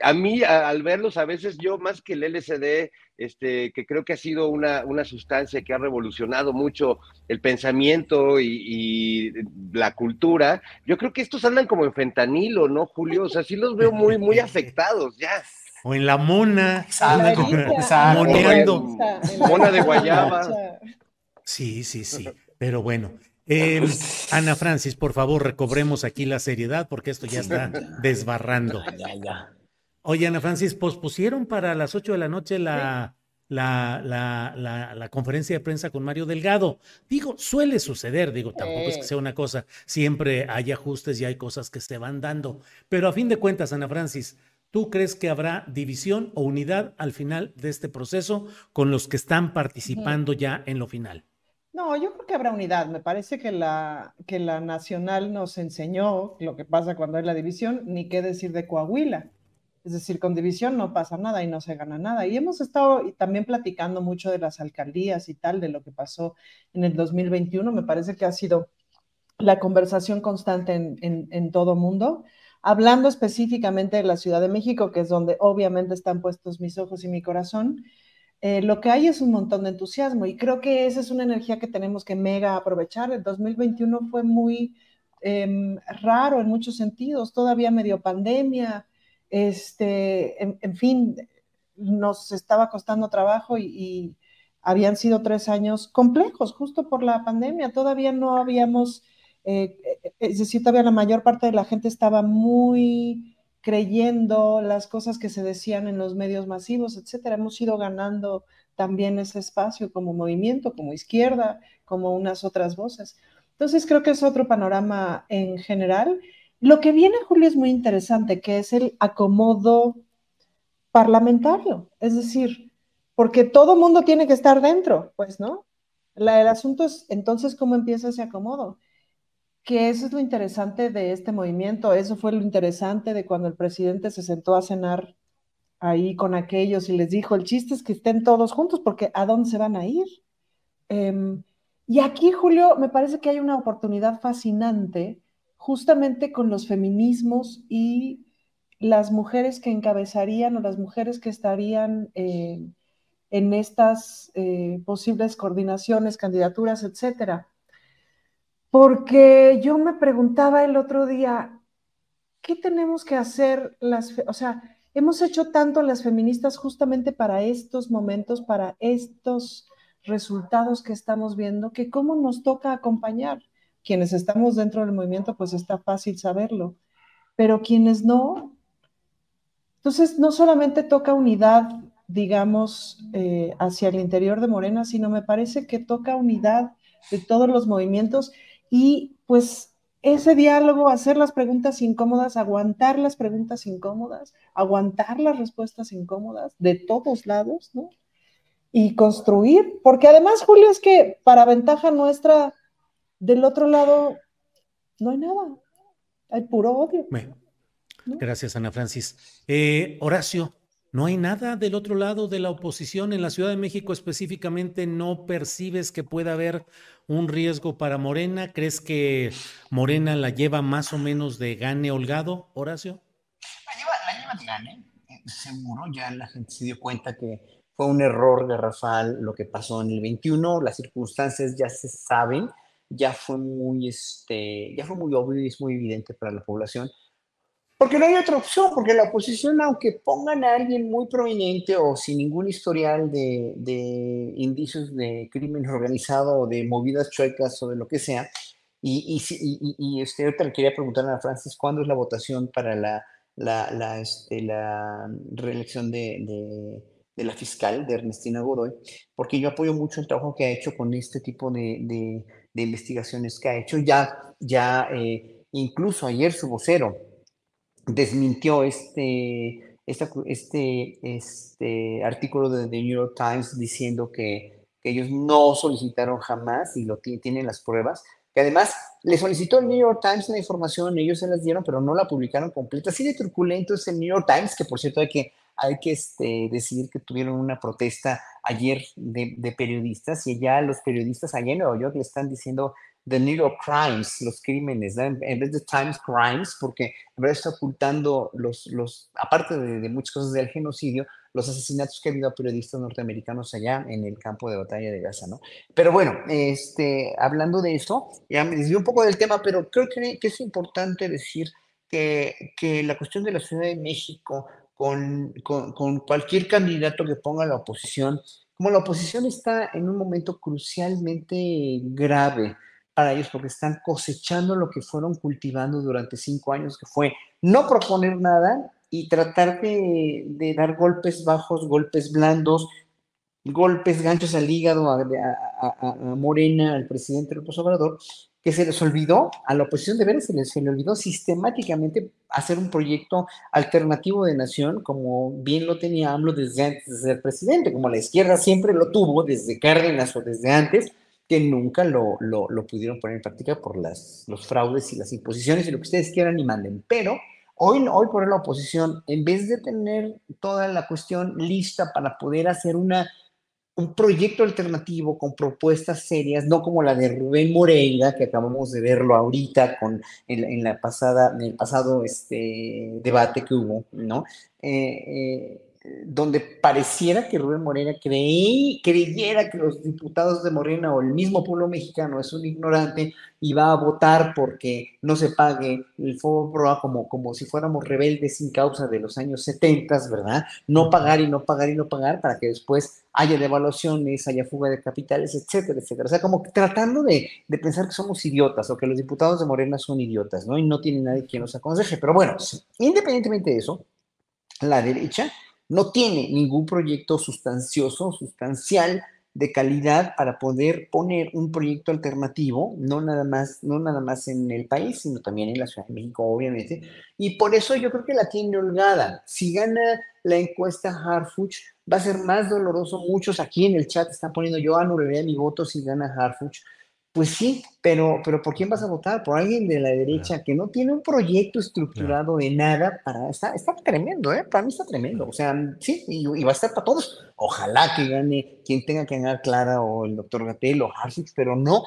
A mí al verlos a veces yo más que el LSD, este que creo que ha sido una, una sustancia que ha revolucionado mucho el pensamiento y, y, la cultura, yo creo que estos andan como en fentanilo, ¿no, Julio? O sea, sí los veo muy muy afectados ya o en la mona, moneando. Mona de guayaba. Sí, sí, sí. Pero bueno. Eh, Ana Francis, por favor, recobremos aquí la seriedad porque esto ya está desbarrando. Oye, Ana Francis, pospusieron para las 8 de la noche la, la, la, la, conferencia de prensa con Mario Delgado. Digo, suele suceder, digo, tampoco es que sea una cosa, siempre hay ajustes y hay cosas que se van dando. Pero a fin de cuentas, Ana Francis, ¿Tú crees que habrá división o unidad al final de este proceso con los que están participando ya en lo final? No, yo creo que habrá unidad. Me parece que la, que la nacional nos enseñó lo que pasa cuando hay la división, ni qué decir de Coahuila. Es decir, con división no pasa nada y no se gana nada. Y hemos estado también platicando mucho de las alcaldías y tal, de lo que pasó en el 2021. Me parece que ha sido la conversación constante en, en, en todo mundo hablando específicamente de la Ciudad de México, que es donde obviamente están puestos mis ojos y mi corazón, eh, lo que hay es un montón de entusiasmo y creo que esa es una energía que tenemos que mega aprovechar. El 2021 fue muy em, raro en muchos sentidos, todavía medio pandemia, este, en, fin, nos estaba costando trabajo y, habían sido tres años complejos justo por la pandemia. Todavía no habíamos, eh, es decir, todavía la mayor parte de la gente estaba muy creyendo las cosas que se decían en los medios masivos, etcétera. Hemos ido ganando también ese espacio como movimiento, como izquierda, como unas otras voces. Entonces creo que es otro panorama en general. Lo que viene, Julio, es muy interesante, que es el acomodo parlamentario, es decir, porque todo mundo tiene que estar dentro, pues, ¿no? el asunto es entonces cómo empieza ese acomodo que eso es lo interesante de este movimiento, eso fue lo interesante de cuando el presidente se sentó a cenar ahí con aquellos y les dijo, el chiste es que estén todos juntos porque ¿a dónde se van a ir? Em, y aquí, Julio, me parece que hay una oportunidad fascinante justamente con los feminismos y las mujeres que encabezarían o las mujeres que estarían eh, en estas eh, posibles coordinaciones, candidaturas, etcétera porque yo me preguntaba el otro día, ¿qué tenemos que hacer las, o sea, hemos hecho tanto las feministas justamente para estos momentos, para estos resultados que estamos viendo, que cómo nos toca acompañar. Quienes estamos dentro del movimiento, pues está fácil saberlo, pero quienes no, entonces no solamente toca unidad, digamos, eh, hacia el interior de Morena, sino me parece que toca unidad de todos los movimientos y pues ese diálogo, hacer las preguntas incómodas, aguantar las preguntas incómodas, aguantar las respuestas incómodas de todos lados, ¿no? Y construir, porque además, Julio, es que para ventaja nuestra, del otro lado, no hay nada, hay puro odio. Gracias, Ana Francis. Eh, Horacio, ¿No hay nada del otro lado de la oposición en la Ciudad de México específicamente? ¿No percibes que pueda haber un riesgo para Morena? ¿Crees que Morena la lleva más o menos de gane holgado, Horacio? La lleva, la lleva de gane, eh, seguro. Ya la gente se dio cuenta que fue un error garrafal lo que pasó en el 21. Las circunstancias ya se saben, ya fue muy, este, ya fue muy obvio y es muy evidente para la población porque no hay otra opción, porque la oposición, aunque pongan a alguien muy prominente o sin ningún historial de, de indicios de crimen organizado o de movidas chuecas o de lo que sea, y, y, y, este, ahorita le quería preguntar a Francis, ¿cuándo es la votación para la, la, la, este, la reelección de, de, de, la fiscal, de Ernestina Godoy? Porque yo apoyo mucho el trabajo que ha hecho con este tipo de, de investigaciones que ha hecho. Ya, ya eh, incluso ayer su vocero, desmintió este, este, este artículo de The New York Times diciendo que, que ellos no solicitaron jamás y lo tienen las pruebas, que además le solicitó el New York Times la información, ellos se las dieron, pero no la publicaron completa. Así de truculento es el New York Times, que por cierto hay que, hay que este, decir que tuvieron una protesta ayer de, periodistas y ya los periodistas allá en Nueva York le están diciendo The New York Crimes, los crímenes, en vez de Times Crimes, porque en está ocultando los, aparte de, muchas cosas del genocidio, los asesinatos que ha habido a periodistas norteamericanos allá en el campo de batalla de Gaza, ¿no? Pero bueno, este, hablando de eso, ya me un poco del tema, pero creo que, que es importante decir que, que, la cuestión de la Ciudad de México con, con, cualquier candidato que ponga la oposición, como la oposición está en un momento crucialmente grave, para ellos porque están cosechando lo que fueron cultivando durante cinco años, que fue no proponer nada y tratar de, dar golpes bajos, golpes blandos, golpes ganchos al hígado, a, Morena, al presidente López Obrador, que se les olvidó, a la oposición de veras se les, se le olvidó sistemáticamente hacer un proyecto alternativo de nación, como bien lo tenía AMLO desde antes de ser presidente, como la izquierda siempre lo tuvo desde Cárdenas o desde antes, que nunca lo, lo, lo, pudieron poner en práctica por las, los fraudes y las imposiciones y lo que ustedes quieran y manden. Pero hoy, hoy por la oposición, en vez de tener toda la cuestión lista para poder hacer una un proyecto alternativo con propuestas serias, no como la de Rubén Moreira, que acabamos de verlo ahorita con, en, la pasada, en el pasado este, debate que hubo, ¿no? Eh, eh, donde pareciera que Rubén Morena creí, creyera que los diputados de Morena o el mismo pueblo mexicano es un ignorante y va a votar porque no se pague el fuego proa como, como si fuéramos rebeldes sin causa de los años 70, ¿verdad? No pagar y no pagar y no pagar para que después haya devaluaciones, haya fuga de capitales, etcétera, etcétera. O sea, como tratando de, de pensar que somos idiotas o que los diputados de Morena son idiotas, ¿no? Y no tiene nadie quien nos aconseje. Pero bueno, independientemente de eso, la derecha no tiene ningún proyecto sustancioso, sustancial, de calidad para poder poner un proyecto alternativo, no nada más, no nada más en el país, sino también en la Ciudad de México, obviamente. Y por eso yo creo que la tiene holgada. Si gana la encuesta Harfuch, va a ser más doloroso. Muchos aquí en el chat están poniendo, yo anularé mi voto si gana Harfuch. Pues sí, pero, pero ¿por quién vas a votar? Por alguien de la derecha que no tiene un proyecto estructurado de nada para... Está, está tremendo, ¿eh? Para mí está tremendo. O sea, sí, y, va a estar para todos. Ojalá que gane quien tenga que ganar Clara o el doctor Gatel o Harsix, pero no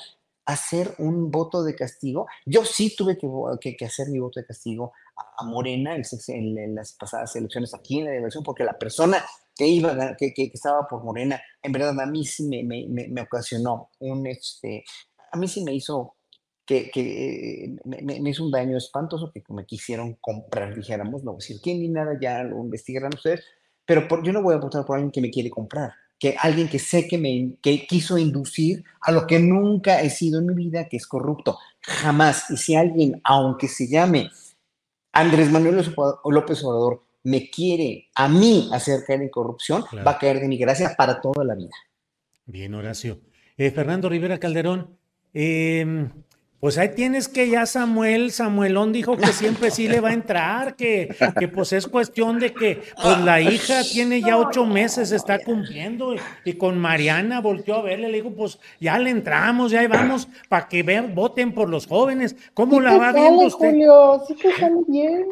hacer un voto de castigo. Yo sí tuve que, que, hacer mi voto de castigo a, Morena en, las pasadas elecciones aquí en la elección, porque la persona que iba, que, que, estaba por Morena, en verdad a mí sí me, me, me ocasionó un, este, a mí sí me hizo que, que me, hizo un daño espantoso que me quisieron comprar, dijéramos, no voy a decir quién ni nada, ya lo investigarán ustedes, pero por, yo no voy a votar por alguien que me quiere comprar, que alguien que sé que me que quiso inducir a lo que nunca he sido en mi vida, que es corrupto, jamás. Y si alguien, aunque se llame Andrés Manuel López Obrador, me quiere a mí hacer caer en corrupción, va a caer de mi gracia para toda la vida. Bien, Horacio. Eh, Fernando Rivera Calderón, eh, pues ahí tienes que ya Samuel, Samuelón dijo que siempre sí le va a entrar, que, que pues es cuestión de que pues la hija tiene ya ocho meses, está cumpliendo, y, con Mariana volteó a verle, le dijo, pues ya le entramos, ya vamos, para que vean, voten por los jóvenes. ¿Cómo la va viendo usted? Julio, sí que sale bien.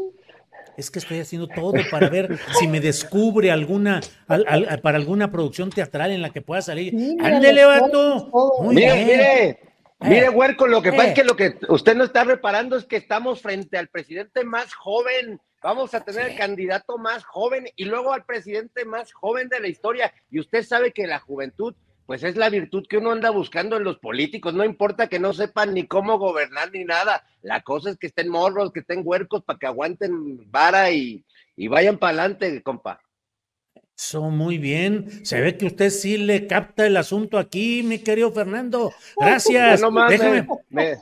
Es que estoy haciendo todo para ver si me descubre alguna, para alguna producción teatral en la que pueda salir. Ándele, vato. Muy mire, bien. mire. Mire, eh, Huerco, lo que pasa es que eh. lo que usted no está reparando es que estamos frente al presidente más joven. Vamos a tener el candidato más joven y luego al presidente más joven de la historia. Y usted sabe que la juventud, pues es la virtud que uno anda buscando en los políticos. No importa que no sepan ni cómo gobernar ni nada. La cosa es que estén morros, que estén huercos para que aguanten vara y, y vayan para adelante, compa. Eso, muy bien. Se ve que usted sí le capta el asunto aquí, mi querido Fernando. Gracias. me,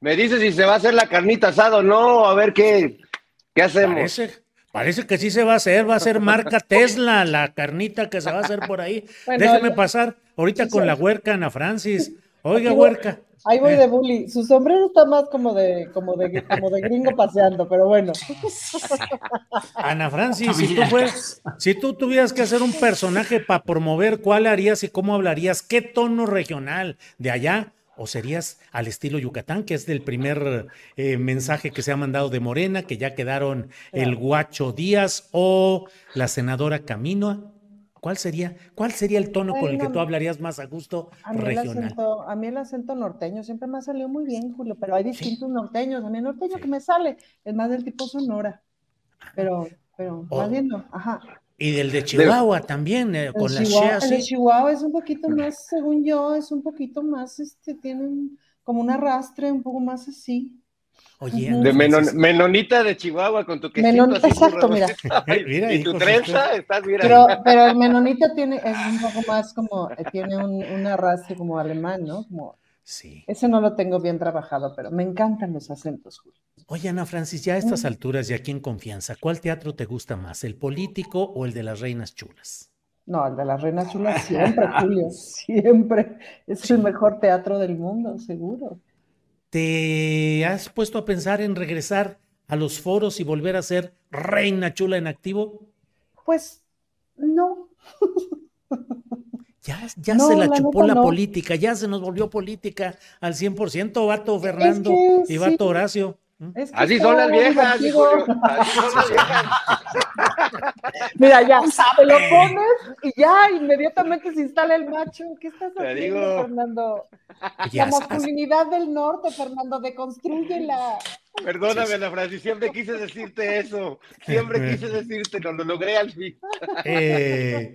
me, dice si se va a hacer la carnita asada o no, a ver qué, qué hacemos. Parece, parece, que sí se va a hacer, va a ser marca Tesla, la carnita que se va a hacer por ahí. Déjeme pasar ahorita con la huerca, Ana Francis. Oiga, huerca. Ahí voy de bully. Su sombrero está más como de, como de, como de gringo paseando, pero bueno. *laughs* Ana Francis, si tú, si tú tuvieras que hacer un personaje para promover, ¿cuál harías y cómo hablarías? ¿Qué tono regional de allá? ¿O serías al estilo Yucatán, que es del primer eh, mensaje que se ha mandado de Morena, que ya quedaron el Guacho Díaz o la senadora Camino? ¿Cuál sería, cuál sería el tono con el que tú hablarías más a gusto a regional? Acento, a mí el acento norteño siempre me ha salido muy bien, Julio, pero hay distintos norteños. A mí el norteño que me sale es más del tipo Sonora, pero, pero oh. más bien ajá. Y del de Chihuahua también, eh, con la Chihuahua, El de Chihuahua es un poquito más, según yo, es un poquito más, este, tiene como un arrastre, un poco más así. Oye, de menonita de Chihuahua con tu quesito menonita, exacto, *laughs* *laughs* mira. y tu trenza, estás mira. Pero, pero el menonita tiene, es un poco más como, eh, tiene un, un arrastre como alemán, ¿no? Como, sí. Ese no lo tengo bien trabajado, pero me encantan los acentos, Julio. Oye, Ana Francis, ya a estas mm. alturas y aquí en confianza, ¿cuál teatro te gusta más, el político o el de las reinas chulas? No, el de las reinas chulas *laughs* siempre, Julio, siempre. Es el mejor teatro del mundo, seguro. ¿Te has puesto a pensar en regresar a los foros y volver a ser reina chula en activo? Pues no. Ya, ya se la, chupó la política, ya se nos volvió política al 100%, vato Fernando y vato Horacio. Así son las viejas, Así son las *laughs* viejas. Mira, ya, te lo pones y ya inmediatamente se instala el macho. ¿Qué estás haciendo, Fernando? La masculinidad del norte, Fernando, deconstrúyela. Perdóname, Ana Francis, siempre quise decirte eso. Siempre quise decirte, no lo logré al fin. Eh,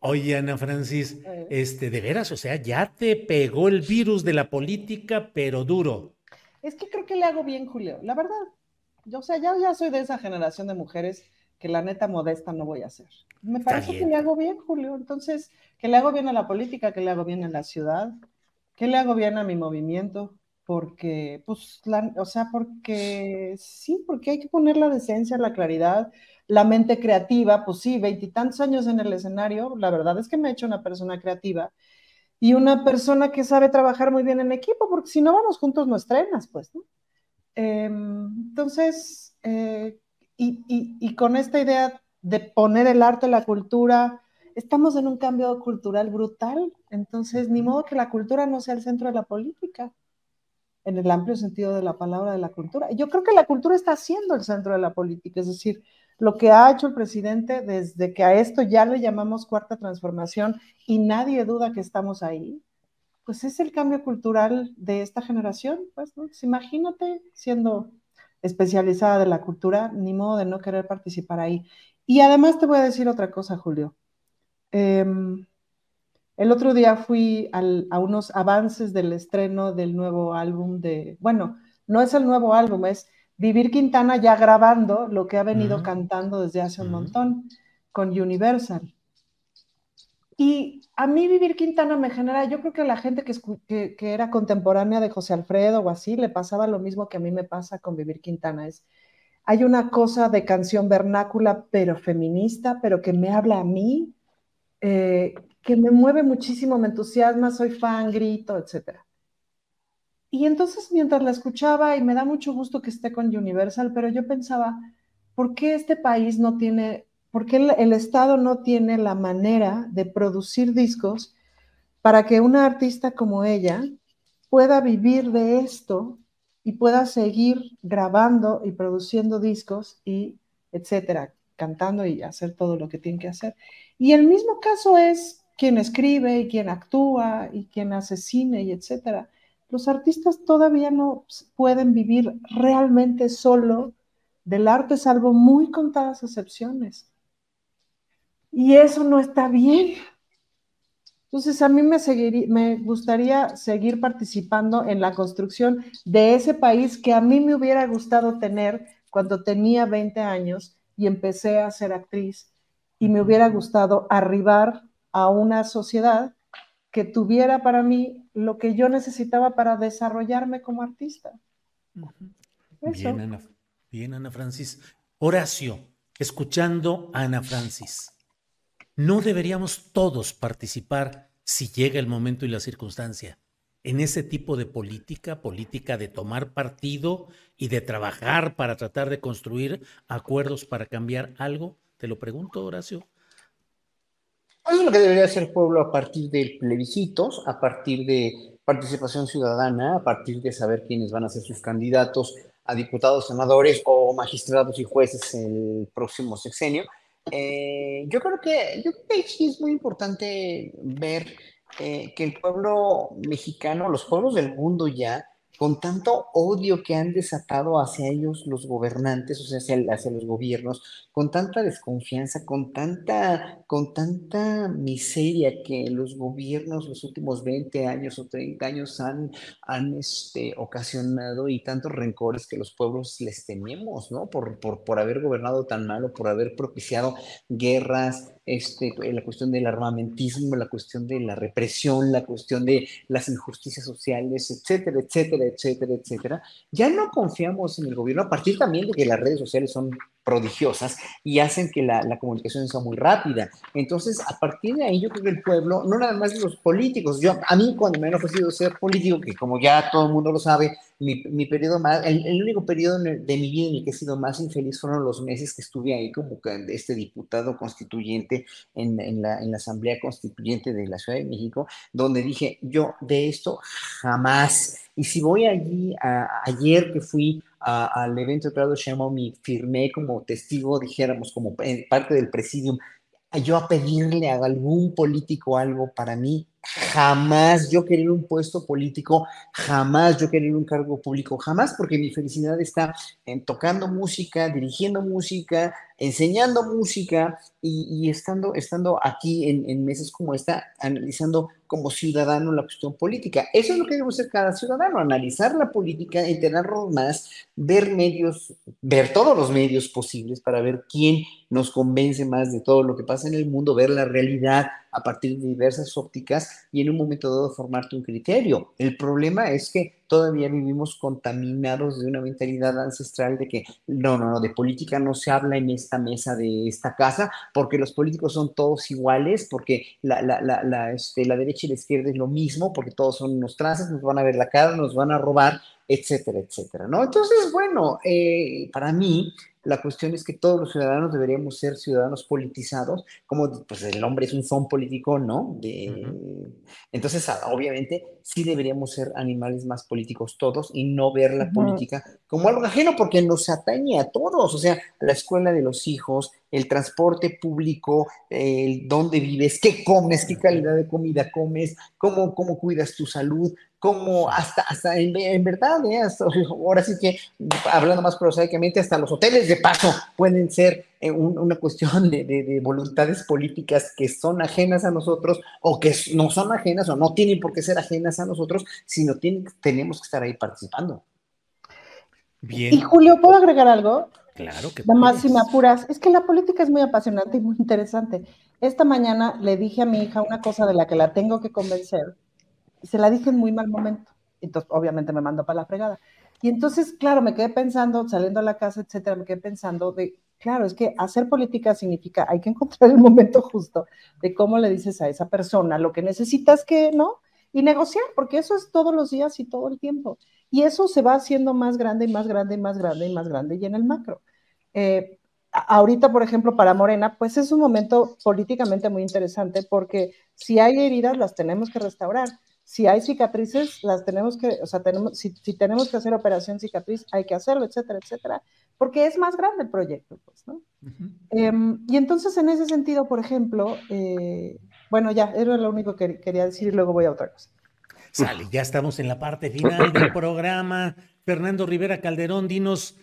oye, Ana Francis, eh. este, de veras, o sea, ya te pegó el virus de la política, pero duro. Es que creo que le hago bien, Julio, la verdad. Yo, o sea, ya, ya soy de esa generación de mujeres que la neta modesta no voy a hacer. Me parece que le hago bien, Julio. Entonces, que le hago bien a la política, que le hago bien a la ciudad, que le hago bien a mi movimiento, porque, pues, o sea, porque sí, porque hay que poner la decencia, la claridad, la mente creativa, pues sí, veintitantos años en el escenario, la verdad es que me he hecho una persona creativa y una persona que sabe trabajar muy bien en equipo, porque si no vamos juntos no estrenas, pues. Em, entonces, eh, y, con esta idea de poner el arte, la cultura, estamos en un cambio cultural brutal, entonces ni modo que la cultura no sea el centro de la política, en el amplio sentido de la palabra de la cultura. Yo creo que la cultura está siendo el centro de la política, es decir, lo que ha hecho el presidente desde que a esto ya le llamamos cuarta transformación y nadie duda que estamos ahí, pues es el cambio cultural de esta generación. Pues, pues imagínate siendo especializada de la cultura, ni modo de no querer participar ahí. Y además te voy a decir otra cosa, Julio. Em, el otro día fui a unos avances del estreno del nuevo álbum de, bueno, no es el nuevo álbum, es Vivir Quintana ya grabando lo que ha venido cantando desde hace un montón con Universal. Y a mí Vivir Quintana me genera, yo creo que a la gente que, que, era contemporánea de José Alfredo o así, le pasaba lo mismo que a mí me pasa con Vivir Quintana. Es, hay una cosa de canción vernácula, pero feminista, pero que me habla a mí, eh, que me mueve muchísimo, me entusiasma, soy fan, grito, etcétera. Y entonces mientras la escuchaba, y me da mucho gusto que esté con Universal, pero yo pensaba, ¿por qué este país no tiene, por qué el, Estado no tiene la manera de producir discos para que una artista como ella pueda vivir de esto y pueda seguir grabando y produciendo discos y etcétera, cantando y hacer todo lo que tiene que hacer? Y el mismo caso es quien escribe y quien actúa y quien hace cine y etcétera los artistas todavía no pueden vivir realmente solo del arte, salvo muy contadas excepciones. Y eso no está bien. Entonces, a mí me, me gustaría seguir participando en la construcción de ese país que a mí me hubiera gustado tener cuando tenía 20 años y empecé a ser actriz y me hubiera gustado arribar a una sociedad que tuviera para mí lo que yo necesitaba para desarrollarme como artista. Bien, Ana, bien, Ana Francis. Horacio, escuchando a Ana Francis, ¿no deberíamos todos participar si llega el momento y la circunstancia? en ese tipo de política, política de tomar partido y de trabajar para tratar de construir acuerdos para cambiar algo? Te lo pregunto, Horacio. Eso es lo que debería hacer el pueblo a partir de plebiscitos, a partir de participación ciudadana, a partir de saber quiénes van a ser sus candidatos a diputados, senadores o magistrados y jueces el próximo sexenio. Eh, yo creo que yo creo que sí es muy importante ver eh, que el pueblo mexicano, los pueblos del mundo ya, con tanto odio que han desatado hacia ellos los gobernantes, o sea, hacia, los gobiernos, con tanta desconfianza, con tanta, con tanta miseria que los gobiernos los últimos 20 años o 30 años han, han este, ocasionado y tantos rencores que los pueblos les tememos, ¿no? Por, por, por haber gobernado tan malo, por haber propiciado guerras, este, la cuestión del armamentismo, la cuestión de la represión, la cuestión de las injusticias sociales, etcétera, etcétera, etcétera, etcétera. Ya no confiamos en el gobierno a partir también de que las redes sociales son prodigiosas y hacen que la, comunicación sea muy rápida. Entonces, a partir de ahí, yo creo que el pueblo, no nada más los políticos, yo, a mí cuando me han ofrecido ser político, que como ya todo el mundo lo sabe, mi, periodo más, el, el, único periodo de mi vida en el que he sido más infeliz fueron los meses que estuve ahí como este diputado constituyente en, en, la, en la Asamblea Constituyente de la Ciudad de México, donde dije, yo de esto jamás y si voy allí, ayer que fui al evento de Claudio Sheinbaum y firmé como testigo, dijéramos, como parte del presidium, yo a pedirle a algún político algo para mí, jamás yo querer un puesto político, jamás yo querer un cargo público, jamás, porque mi felicidad está en tocando música, dirigiendo música, enseñando música y, estando, estando aquí en, en meses como esta, analizando como ciudadano la cuestión política. Eso es lo que debe hacer cada ciudadano, analizar la política, enterarnos más, ver medios, ver todos los medios posibles para ver quién nos convence más de todo lo que pasa en el mundo, ver la realidad a partir de diversas ópticas y en un momento dado formarte un criterio. El problema es que todavía vivimos contaminados de una mentalidad ancestral de que no, no, no, de política no se habla en esta mesa de esta casa porque los políticos son todos iguales, porque la, la, la, la, este, la derecha y la izquierda es lo mismo, porque todos son unos trances, nos van a ver la cara, nos van a robar, etcétera, etcétera, ¿no? Entonces, bueno, eh, para mí la cuestión es que todos los ciudadanos deberíamos ser ciudadanos politizados, como pues el hombre es un son político, ¿no? De, Entonces, obviamente, sí deberíamos ser animales más políticos todos y no ver la política como algo ajeno, porque nos atañe a todos, o sea, la escuela de los hijos, el transporte público, el dónde vives, qué comes, qué calidad de comida comes, cómo, cómo cuidas tu salud, cómo hasta, hasta en, verdad, ¿eh? *laughs* ahora sí que, hablando más prosaicamente, hasta los hoteles de paso pueden ser eh, una cuestión de, de, voluntades políticas que son ajenas a nosotros o que no son ajenas o no tienen por qué ser ajenas a nosotros, sino tienen, tenemos que estar ahí participando. Bien. Y Julio, ¿puedo agregar algo? Claro que Nada más si me apuras, es que la política es muy apasionante y muy interesante. Esta mañana le dije a mi hija una cosa de la que la tengo que convencer y se la dije en muy mal momento. Entonces, obviamente me mandó para la fregada. Y entonces, claro, me quedé pensando, saliendo a la casa, etcétera, me quedé pensando de, claro, es que hacer política significa, hay que encontrar el momento justo de cómo le dices a esa persona lo que necesitas que, ¿no? Y negociar, porque eso es todos los días y todo el tiempo. Y eso se va haciendo más grande y más grande y más grande y más grande y en el macro. Eh, ahorita, por ejemplo, para Morena, pues es un momento políticamente muy interesante porque si hay heridas, las tenemos que restaurar. Si hay cicatrices, las tenemos que, o sea, tenemos, si, tenemos que hacer operación cicatriz, hay que hacerlo, etcétera, etcétera, porque es más grande el proyecto, pues, ¿no? Em, y entonces, en ese sentido, por ejemplo, eh, bueno, ya, era lo único que quería decir y luego voy a otra cosa. Sale, ya estamos en la parte final del programa. Fernando Rivera Calderón, dinos,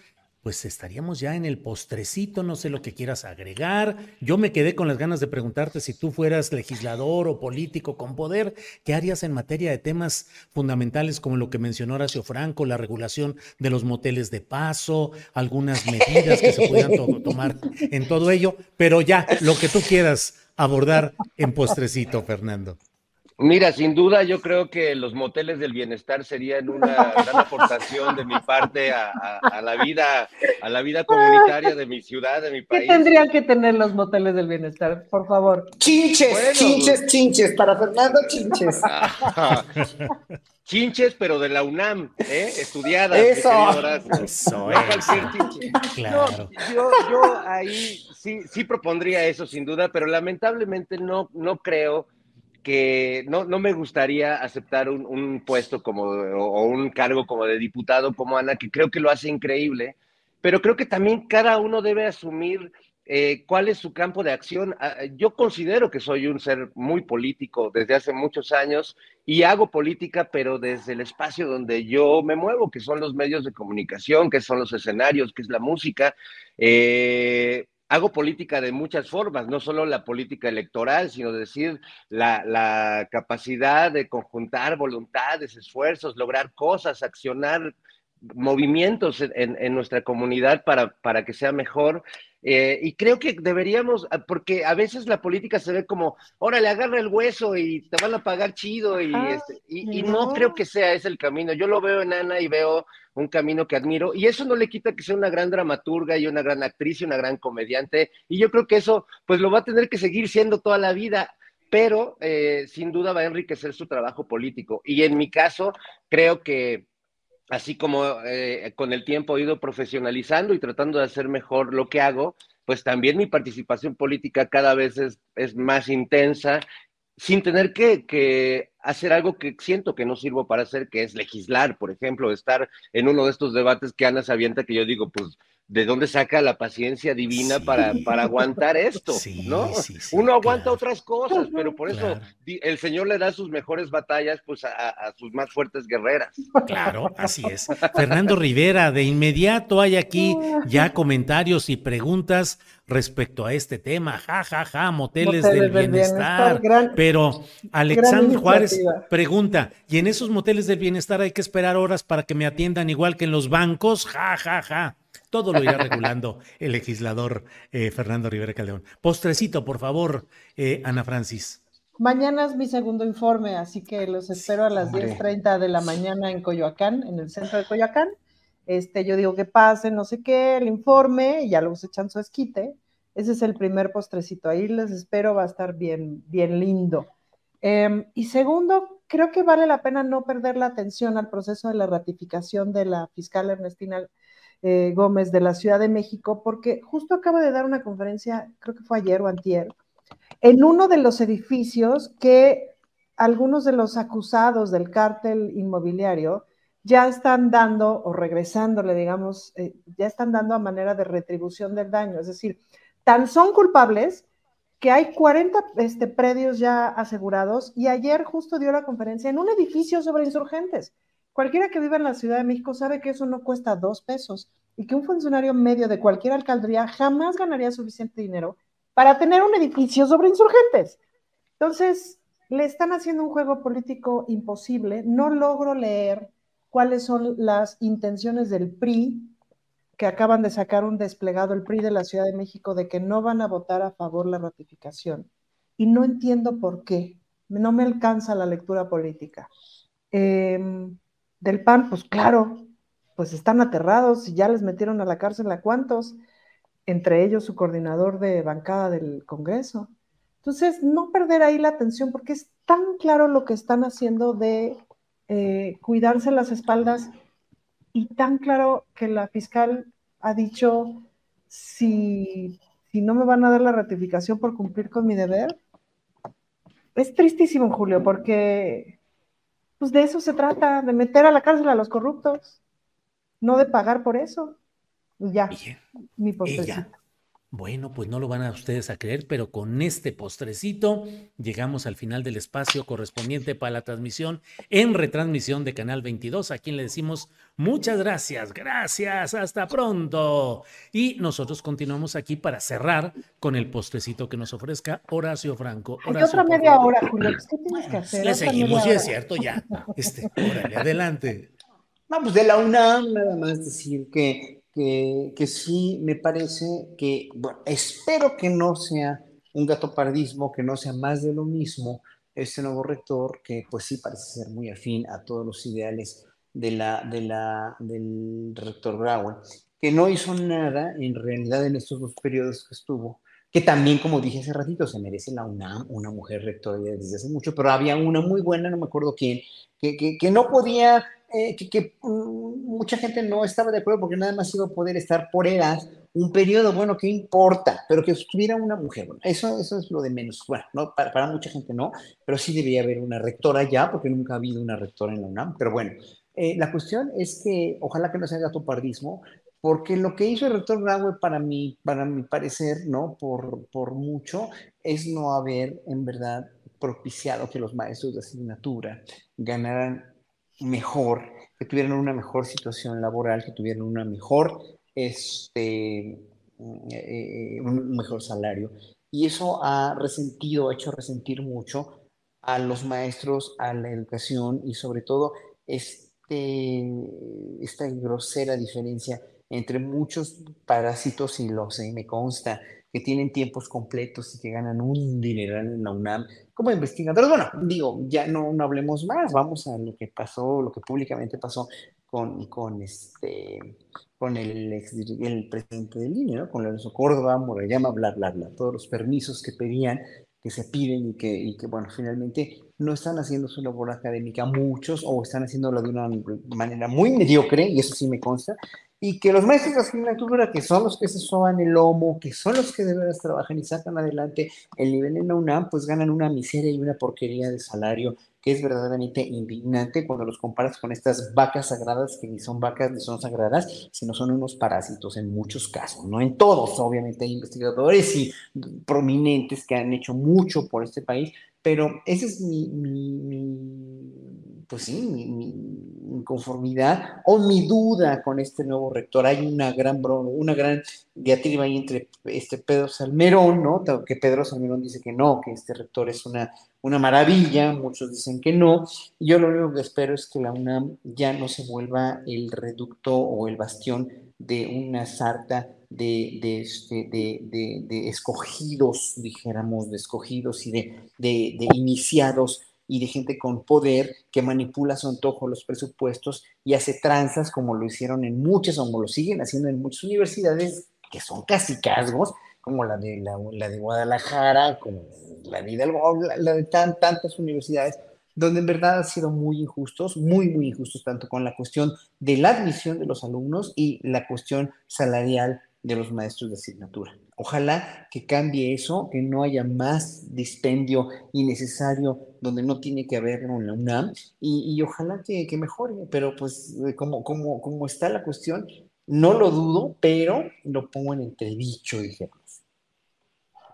pues estaríamos ya en el postrecito, no sé lo que quieras agregar. Yo me quedé con las ganas de preguntarte si tú fueras legislador o político con poder, ¿qué harías en materia de temas fundamentales como lo que mencionó Horacio Franco, la regulación de los moteles de paso, algunas medidas que se puedan tomar en todo ello? Pero ya, lo que tú quieras abordar en postrecito, Fernando. Mira, sin duda yo creo que los moteles del bienestar serían una gran aportación de mi parte a, la vida, a la vida comunitaria de mi ciudad, de mi país. ¿Qué tendrían que tener los moteles del bienestar, por favor? Chinches, chinches, chinches, para Fernando, chinches. *laughs* chinches, pero de la UNAM, ¿eh? estudiadas. Eso. Eso Claro. yo, yo ahí sí, sí propondría eso, sin duda, pero lamentablemente no, no creo que no, no me gustaría aceptar un, puesto como o, un cargo como de diputado como Ana, que creo que lo hace increíble, pero creo que también cada uno debe asumir eh, cuál es su campo de acción. Ah, yo considero que soy un ser muy político desde hace muchos años y hago política, pero desde el espacio donde yo me muevo, que son los medios de comunicación, que son los escenarios, que es la música. Eh, hago política de muchas formas, no solo la política electoral, sino decir la, capacidad de conjuntar voluntades, esfuerzos, lograr cosas, accionar movimientos en, nuestra comunidad para, para, que sea mejor. Eh, y creo que deberíamos, ah, porque a veces la política se ve como, órale, agarra el hueso y te van a pagar chido, y, ah, este, y, no. creo que sea ese el camino. Yo lo veo en Ana y veo un camino que admiro, y eso no le quita que sea una gran dramaturga y una gran actriz y una gran comediante, y yo creo que eso, pues lo va a tener que seguir siendo toda la vida pero eh, sin duda va a enriquecer su trabajo político. Y en mi caso, creo que así como eh, con el tiempo he ido profesionalizando y tratando de hacer mejor lo que hago, pues también mi participación política cada vez es, más intensa, sin tener que, hacer algo que siento que no sirvo para hacer, que es legislar, por ejemplo, estar en uno de estos debates que Ana se avienta, que yo digo, pues, ¿de dónde saca la paciencia divina para, para aguantar esto? ¿no? Uno aguanta otras cosas, pero por eso el Señor le da sus mejores batallas pues a, sus más fuertes guerreras. Claro, así es. Fernando Rivera, de inmediato hay aquí ya *laughs* comentarios y preguntas respecto a este tema. Ja, ja, ja, moteles, del, bienestar. pero Alexandre Juárez pregunta, ¿y en esos moteles del bienestar hay que esperar horas para que me atiendan igual que en los bancos? Ja, ja, ja. Todo lo irá regulando el legislador eh, Fernando Rivera Caldeón. Postrecito, por favor, eh, Ana Francis. Mañana es mi segundo informe, así que los espero a las 10.30 de la mañana en Coyoacán, en el centro de Coyoacán. Este, yo digo que pase, no sé qué, el informe, y ya luego se echan su esquite. Ese es el primer postrecito. Ahí les espero, va a estar bien, bien lindo. Em, y segundo, creo que vale la pena no perder la atención al proceso de la ratificación de la fiscal Ernestina eh, Gómez de la Ciudad de México, porque justo acabo de dar una conferencia, creo que fue ayer o antier, en uno de los edificios que algunos de los acusados del cártel inmobiliario ya están dando o regresándole, digamos, eh, ya están dando a manera de retribución del daño. Es decir, tan son culpables que hay 40 este, predios ya asegurados y ayer justo dio la conferencia en un edificio sobre insurgentes. Cualquiera que viva en la Ciudad de México sabe que eso no cuesta dos pesos y que un funcionario medio de cualquier alcaldía jamás ganaría suficiente dinero para tener un edificio sobre insurgentes. Entonces, le están haciendo un juego político imposible. No logro leer cuáles son las intenciones del PRI, que acaban de sacar un desplegado, el PRI de la Ciudad de México, de que no van a votar a favor la ratificación. Y no entiendo por qué. No me alcanza la lectura política. Em, del PAN, pues claro, pues están aterrados y ya les metieron a la cárcel a cuántos, entre ellos su coordinador de bancada del Congreso. Entonces, no perder ahí la atención, porque es tan claro lo que están haciendo de eh, cuidarse las espaldas y tan claro que la fiscal ha dicho, si, si no me van a dar la ratificación por cumplir con mi deber, es tristísimo, Julio, porque pues de eso se trata, de meter a la cárcel a los corruptos, no de pagar por eso. Ya, mi postrecito. Bueno, pues no lo van a ustedes a creer, pero con este postrecito llegamos al final del espacio correspondiente para la transmisión en retransmisión de Canal 22, a quien le decimos muchas gracias, gracias, hasta pronto. Y nosotros continuamos aquí para cerrar con el postrecito que nos ofrezca Horacio Franco. Horacio, otra media hora, Julio, ¿qué tienes que hacer? Le seguimos, sí es cierto, ya. Este, órale, adelante. Vamos, de la UNAM nada más decir que que, sí me parece que, bueno, espero que no sea un gato pardismo, que no sea más de lo mismo este nuevo rector, que pues sí parece ser muy afín a todos los ideales de la, de la, del rector Brown, que no hizo nada en realidad en estos dos periodos que estuvo, que también, como dije hace ratito, se merece la UNAM, una mujer rectora desde hace mucho, pero había una muy buena, no me acuerdo quién, que, que, que no podía eh, que, mm, mucha gente no estaba de acuerdo porque nada más iba a poder estar por edad un periodo, bueno, ¿qué importa? Pero que estuviera una mujer, eso, eso es lo de menos. Bueno, no, para, para, mucha gente no, pero sí debería haber una rectora ya, porque nunca ha habido una rectora en la UNAM. Pero bueno, eh, la cuestión es que ojalá que no sea gatopardismo, porque lo que hizo el rector Raúl para mí, para mi parecer, ¿no? Por, por mucho, es no haber en verdad propiciado que los maestros de asignatura ganaran mejor, que tuvieran una mejor situación laboral, que tuvieran una mejor, este, eh, eh, un mejor salario. Y eso ha resentido, ha hecho resentir mucho a los maestros, a la educación y sobre todo este, esta grosera diferencia entre muchos parásitos, y lo sé, me consta, que tienen tiempos completos y que ganan un dineral en la UNAM como investigadores. Bueno, digo, ya no, no hablemos más, vamos a lo que pasó, lo que públicamente pasó con, con, este, con el, ex, el presidente del INE, ¿no? con Lorenzo Córdoba, Morayama, bla, bla, bla, todos los permisos que pedían, que se piden y que, y que, bueno, finalmente no están haciendo su labor académica muchos o están haciéndolo de una manera muy mediocre, y eso sí me consta, y que los maestros de asignatura, que son los que se soban el lomo, que son los que de verdad trabajan y sacan adelante el nivel en la UNAM, pues ganan una miseria y una porquería de salario que es verdaderamente indignante cuando los comparas con estas vacas sagradas que ni son vacas ni son sagradas, sino son unos parásitos en muchos casos, no en todos, obviamente hay investigadores y prominentes que han hecho mucho por este país, pero esa es mi, pues sí, mi, inconformidad o mi duda con este nuevo rector. Hay una gran, una gran diatriba ahí entre este Pedro Salmerón, ¿no? Que Pedro Salmerón dice que no, que este rector es una, una maravilla, muchos dicen que no. Yo lo único que espero es que la UNAM ya no se vuelva el reducto o el bastión de una sarta este, de, de, escogidos, dijéramos, de escogidos y de, iniciados y de gente con poder que manipula a su antojo los presupuestos y hace tranzas como lo hicieron en muchas, como lo siguen haciendo en muchas universidades que son casi casgos, como la de, la, de Guadalajara, como la de Hidalgo, la, de tantas universidades, donde en verdad han sido muy injustos, muy, muy injustos, tanto con la cuestión de la admisión de los alumnos y la cuestión salarial de los maestros de asignatura. Ojalá que cambie eso, que no haya más dispendio innecesario donde no tiene que haber en la UNAM y, ojalá que, mejore, pero pues eh, como, como, como está la cuestión, no lo dudo, pero lo pongo en entredicho, dijéramos.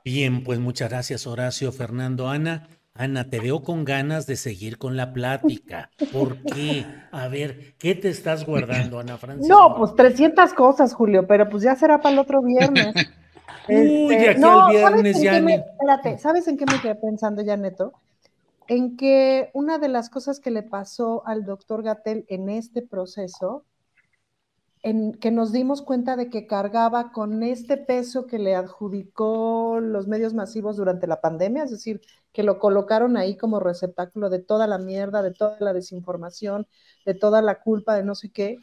Bien, pues muchas gracias Horacio, Fernando, Ana. Ana, te veo con ganas de seguir con la plática. ¿Por qué? A ver, ¿qué te estás guardando, Ana Francisca? No, pues 300 cosas, Julio, pero pues ya será para el otro viernes. *laughs* Uy, este, aquí al viernes ya. espérate, ¿sabes en qué me quedé pensando ya, Neto? En que una de las cosas que le pasó al doctor Gatel en este proceso en que nos dimos cuenta de que cargaba con este peso que le adjudicó los medios masivos durante la pandemia, es decir, que lo colocaron ahí como receptáculo de toda la mierda, de toda la desinformación, de toda la culpa, de no sé qué.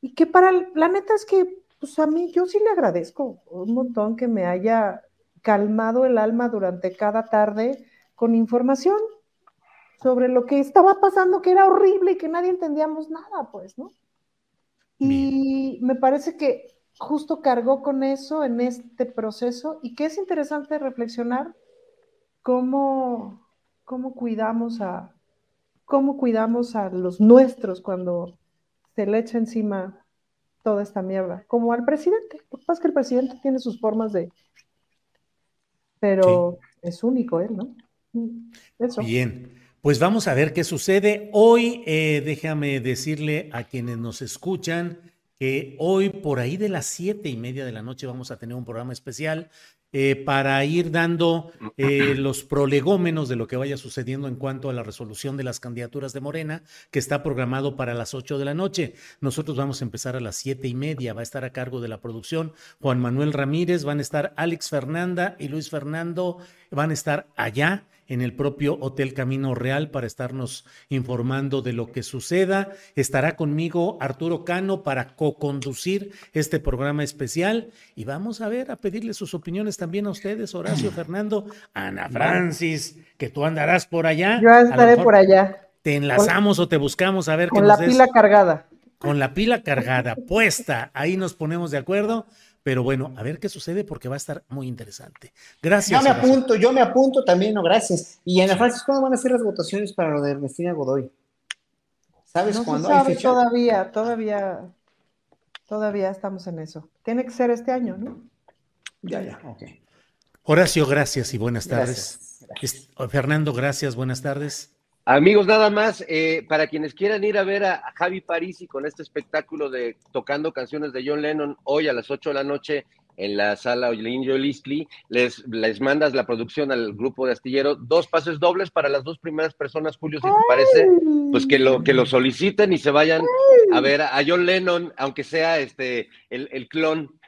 Y que para el planeta es que, pues a mí, yo sí le agradezco un montón que me haya calmado el alma durante cada tarde con información sobre lo que estaba pasando, que era horrible y que nadie entendíamos nada, pues, ¿no? Y me parece que justo cargó con eso en este proceso y que es interesante reflexionar cómo, cómo cuidamos a cómo cuidamos a los nuestros cuando se le echa encima toda esta mierda, como al presidente. Lo que pasa es que el presidente tiene sus formas de, pero es único él, ¿no? Eso. Bien. Pues vamos a ver qué sucede. Hoy, eh, déjame decirle a quienes nos escuchan que hoy por ahí de las siete y media de la noche vamos a tener un programa especial eh, para ir dando eh, *clears throat* los prolegómenos de lo que vaya sucediendo en cuanto a la resolución de las candidaturas de Morena, que está programado para las ocho de la noche. Nosotros vamos a empezar a las siete y media. Va a estar a cargo de la producción Juan Manuel Ramírez, van a estar Alex Fernanda y Luis Fernando, van a estar allá en el propio Hotel Camino Real para estarnos informando de lo que suceda. Estará conmigo Arturo Cano para co-conducir este programa especial y vamos a ver, a pedirle sus opiniones también a ustedes, Horacio, *clears throat* Fernando, Ana Francis, que tú andarás por allá. Yo estaré por allá. Te enlazamos o te buscamos a ver con la pila cargada. Con la pila cargada, *laughs* puesta, ahí nos ponemos de acuerdo pero bueno, a ver qué sucede porque va a estar muy interesante. Gracias. Yo me apunto, yo me apunto también, no, gracias. Y Ana Francis, ¿cuándo van a ser las votaciones para lo de Ernestina Godoy? ¿Sabes cuándo? Se todavía, todavía, todavía estamos en eso. Tiene que ser este año, ¿no? Ya, ya, ok. Horacio, gracias y buenas tardes. Fernando, gracias, buenas tardes. Amigos, nada más, eh, para quienes quieran ir a ver a, Javi Parisi con este espectáculo de tocando canciones de John Lennon hoy a las 8 de la noche en la sala Indio Listli, les, les mandas la producción al grupo de Astillero, dos pases dobles para las dos primeras personas, Julio, si te parece, pues que lo, que lo soliciten y se vayan a ver a John Lennon, aunque sea este el, el clon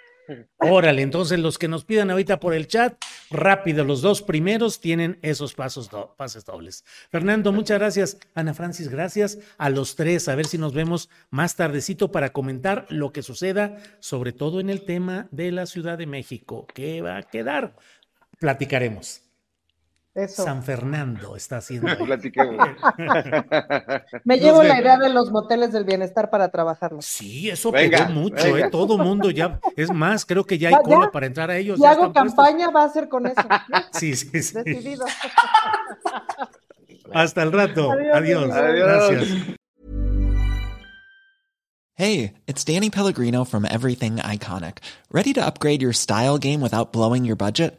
Órale, entonces los que nos pidan ahorita por el chat, rápido, los dos primeros tienen esos pasos pases dobles. Fernando, muchas gracias. Ana Francis, gracias. A los tres, a ver si nos vemos más tardecito para comentar lo que suceda, sobre todo en el tema de la Ciudad de México. ¿Qué va a quedar? Platicaremos. San Fernando está haciendo. *laughs* Me llevo la idea de los moteles del bienestar para trabajarlos. Sí, eso pegó mucho, ¿eh? Todo mundo ya. Es más, creo que ya hay cola para entrar a ellos. Si hago campaña, va a ser con eso. *laughs* Sí, sí, sí. Decidido. *laughs* Hasta el rato. Adiós. Adiós. Gracias. Hey, it's Danny Pellegrino from Everything Iconic. Ready to upgrade your style game without blowing your budget?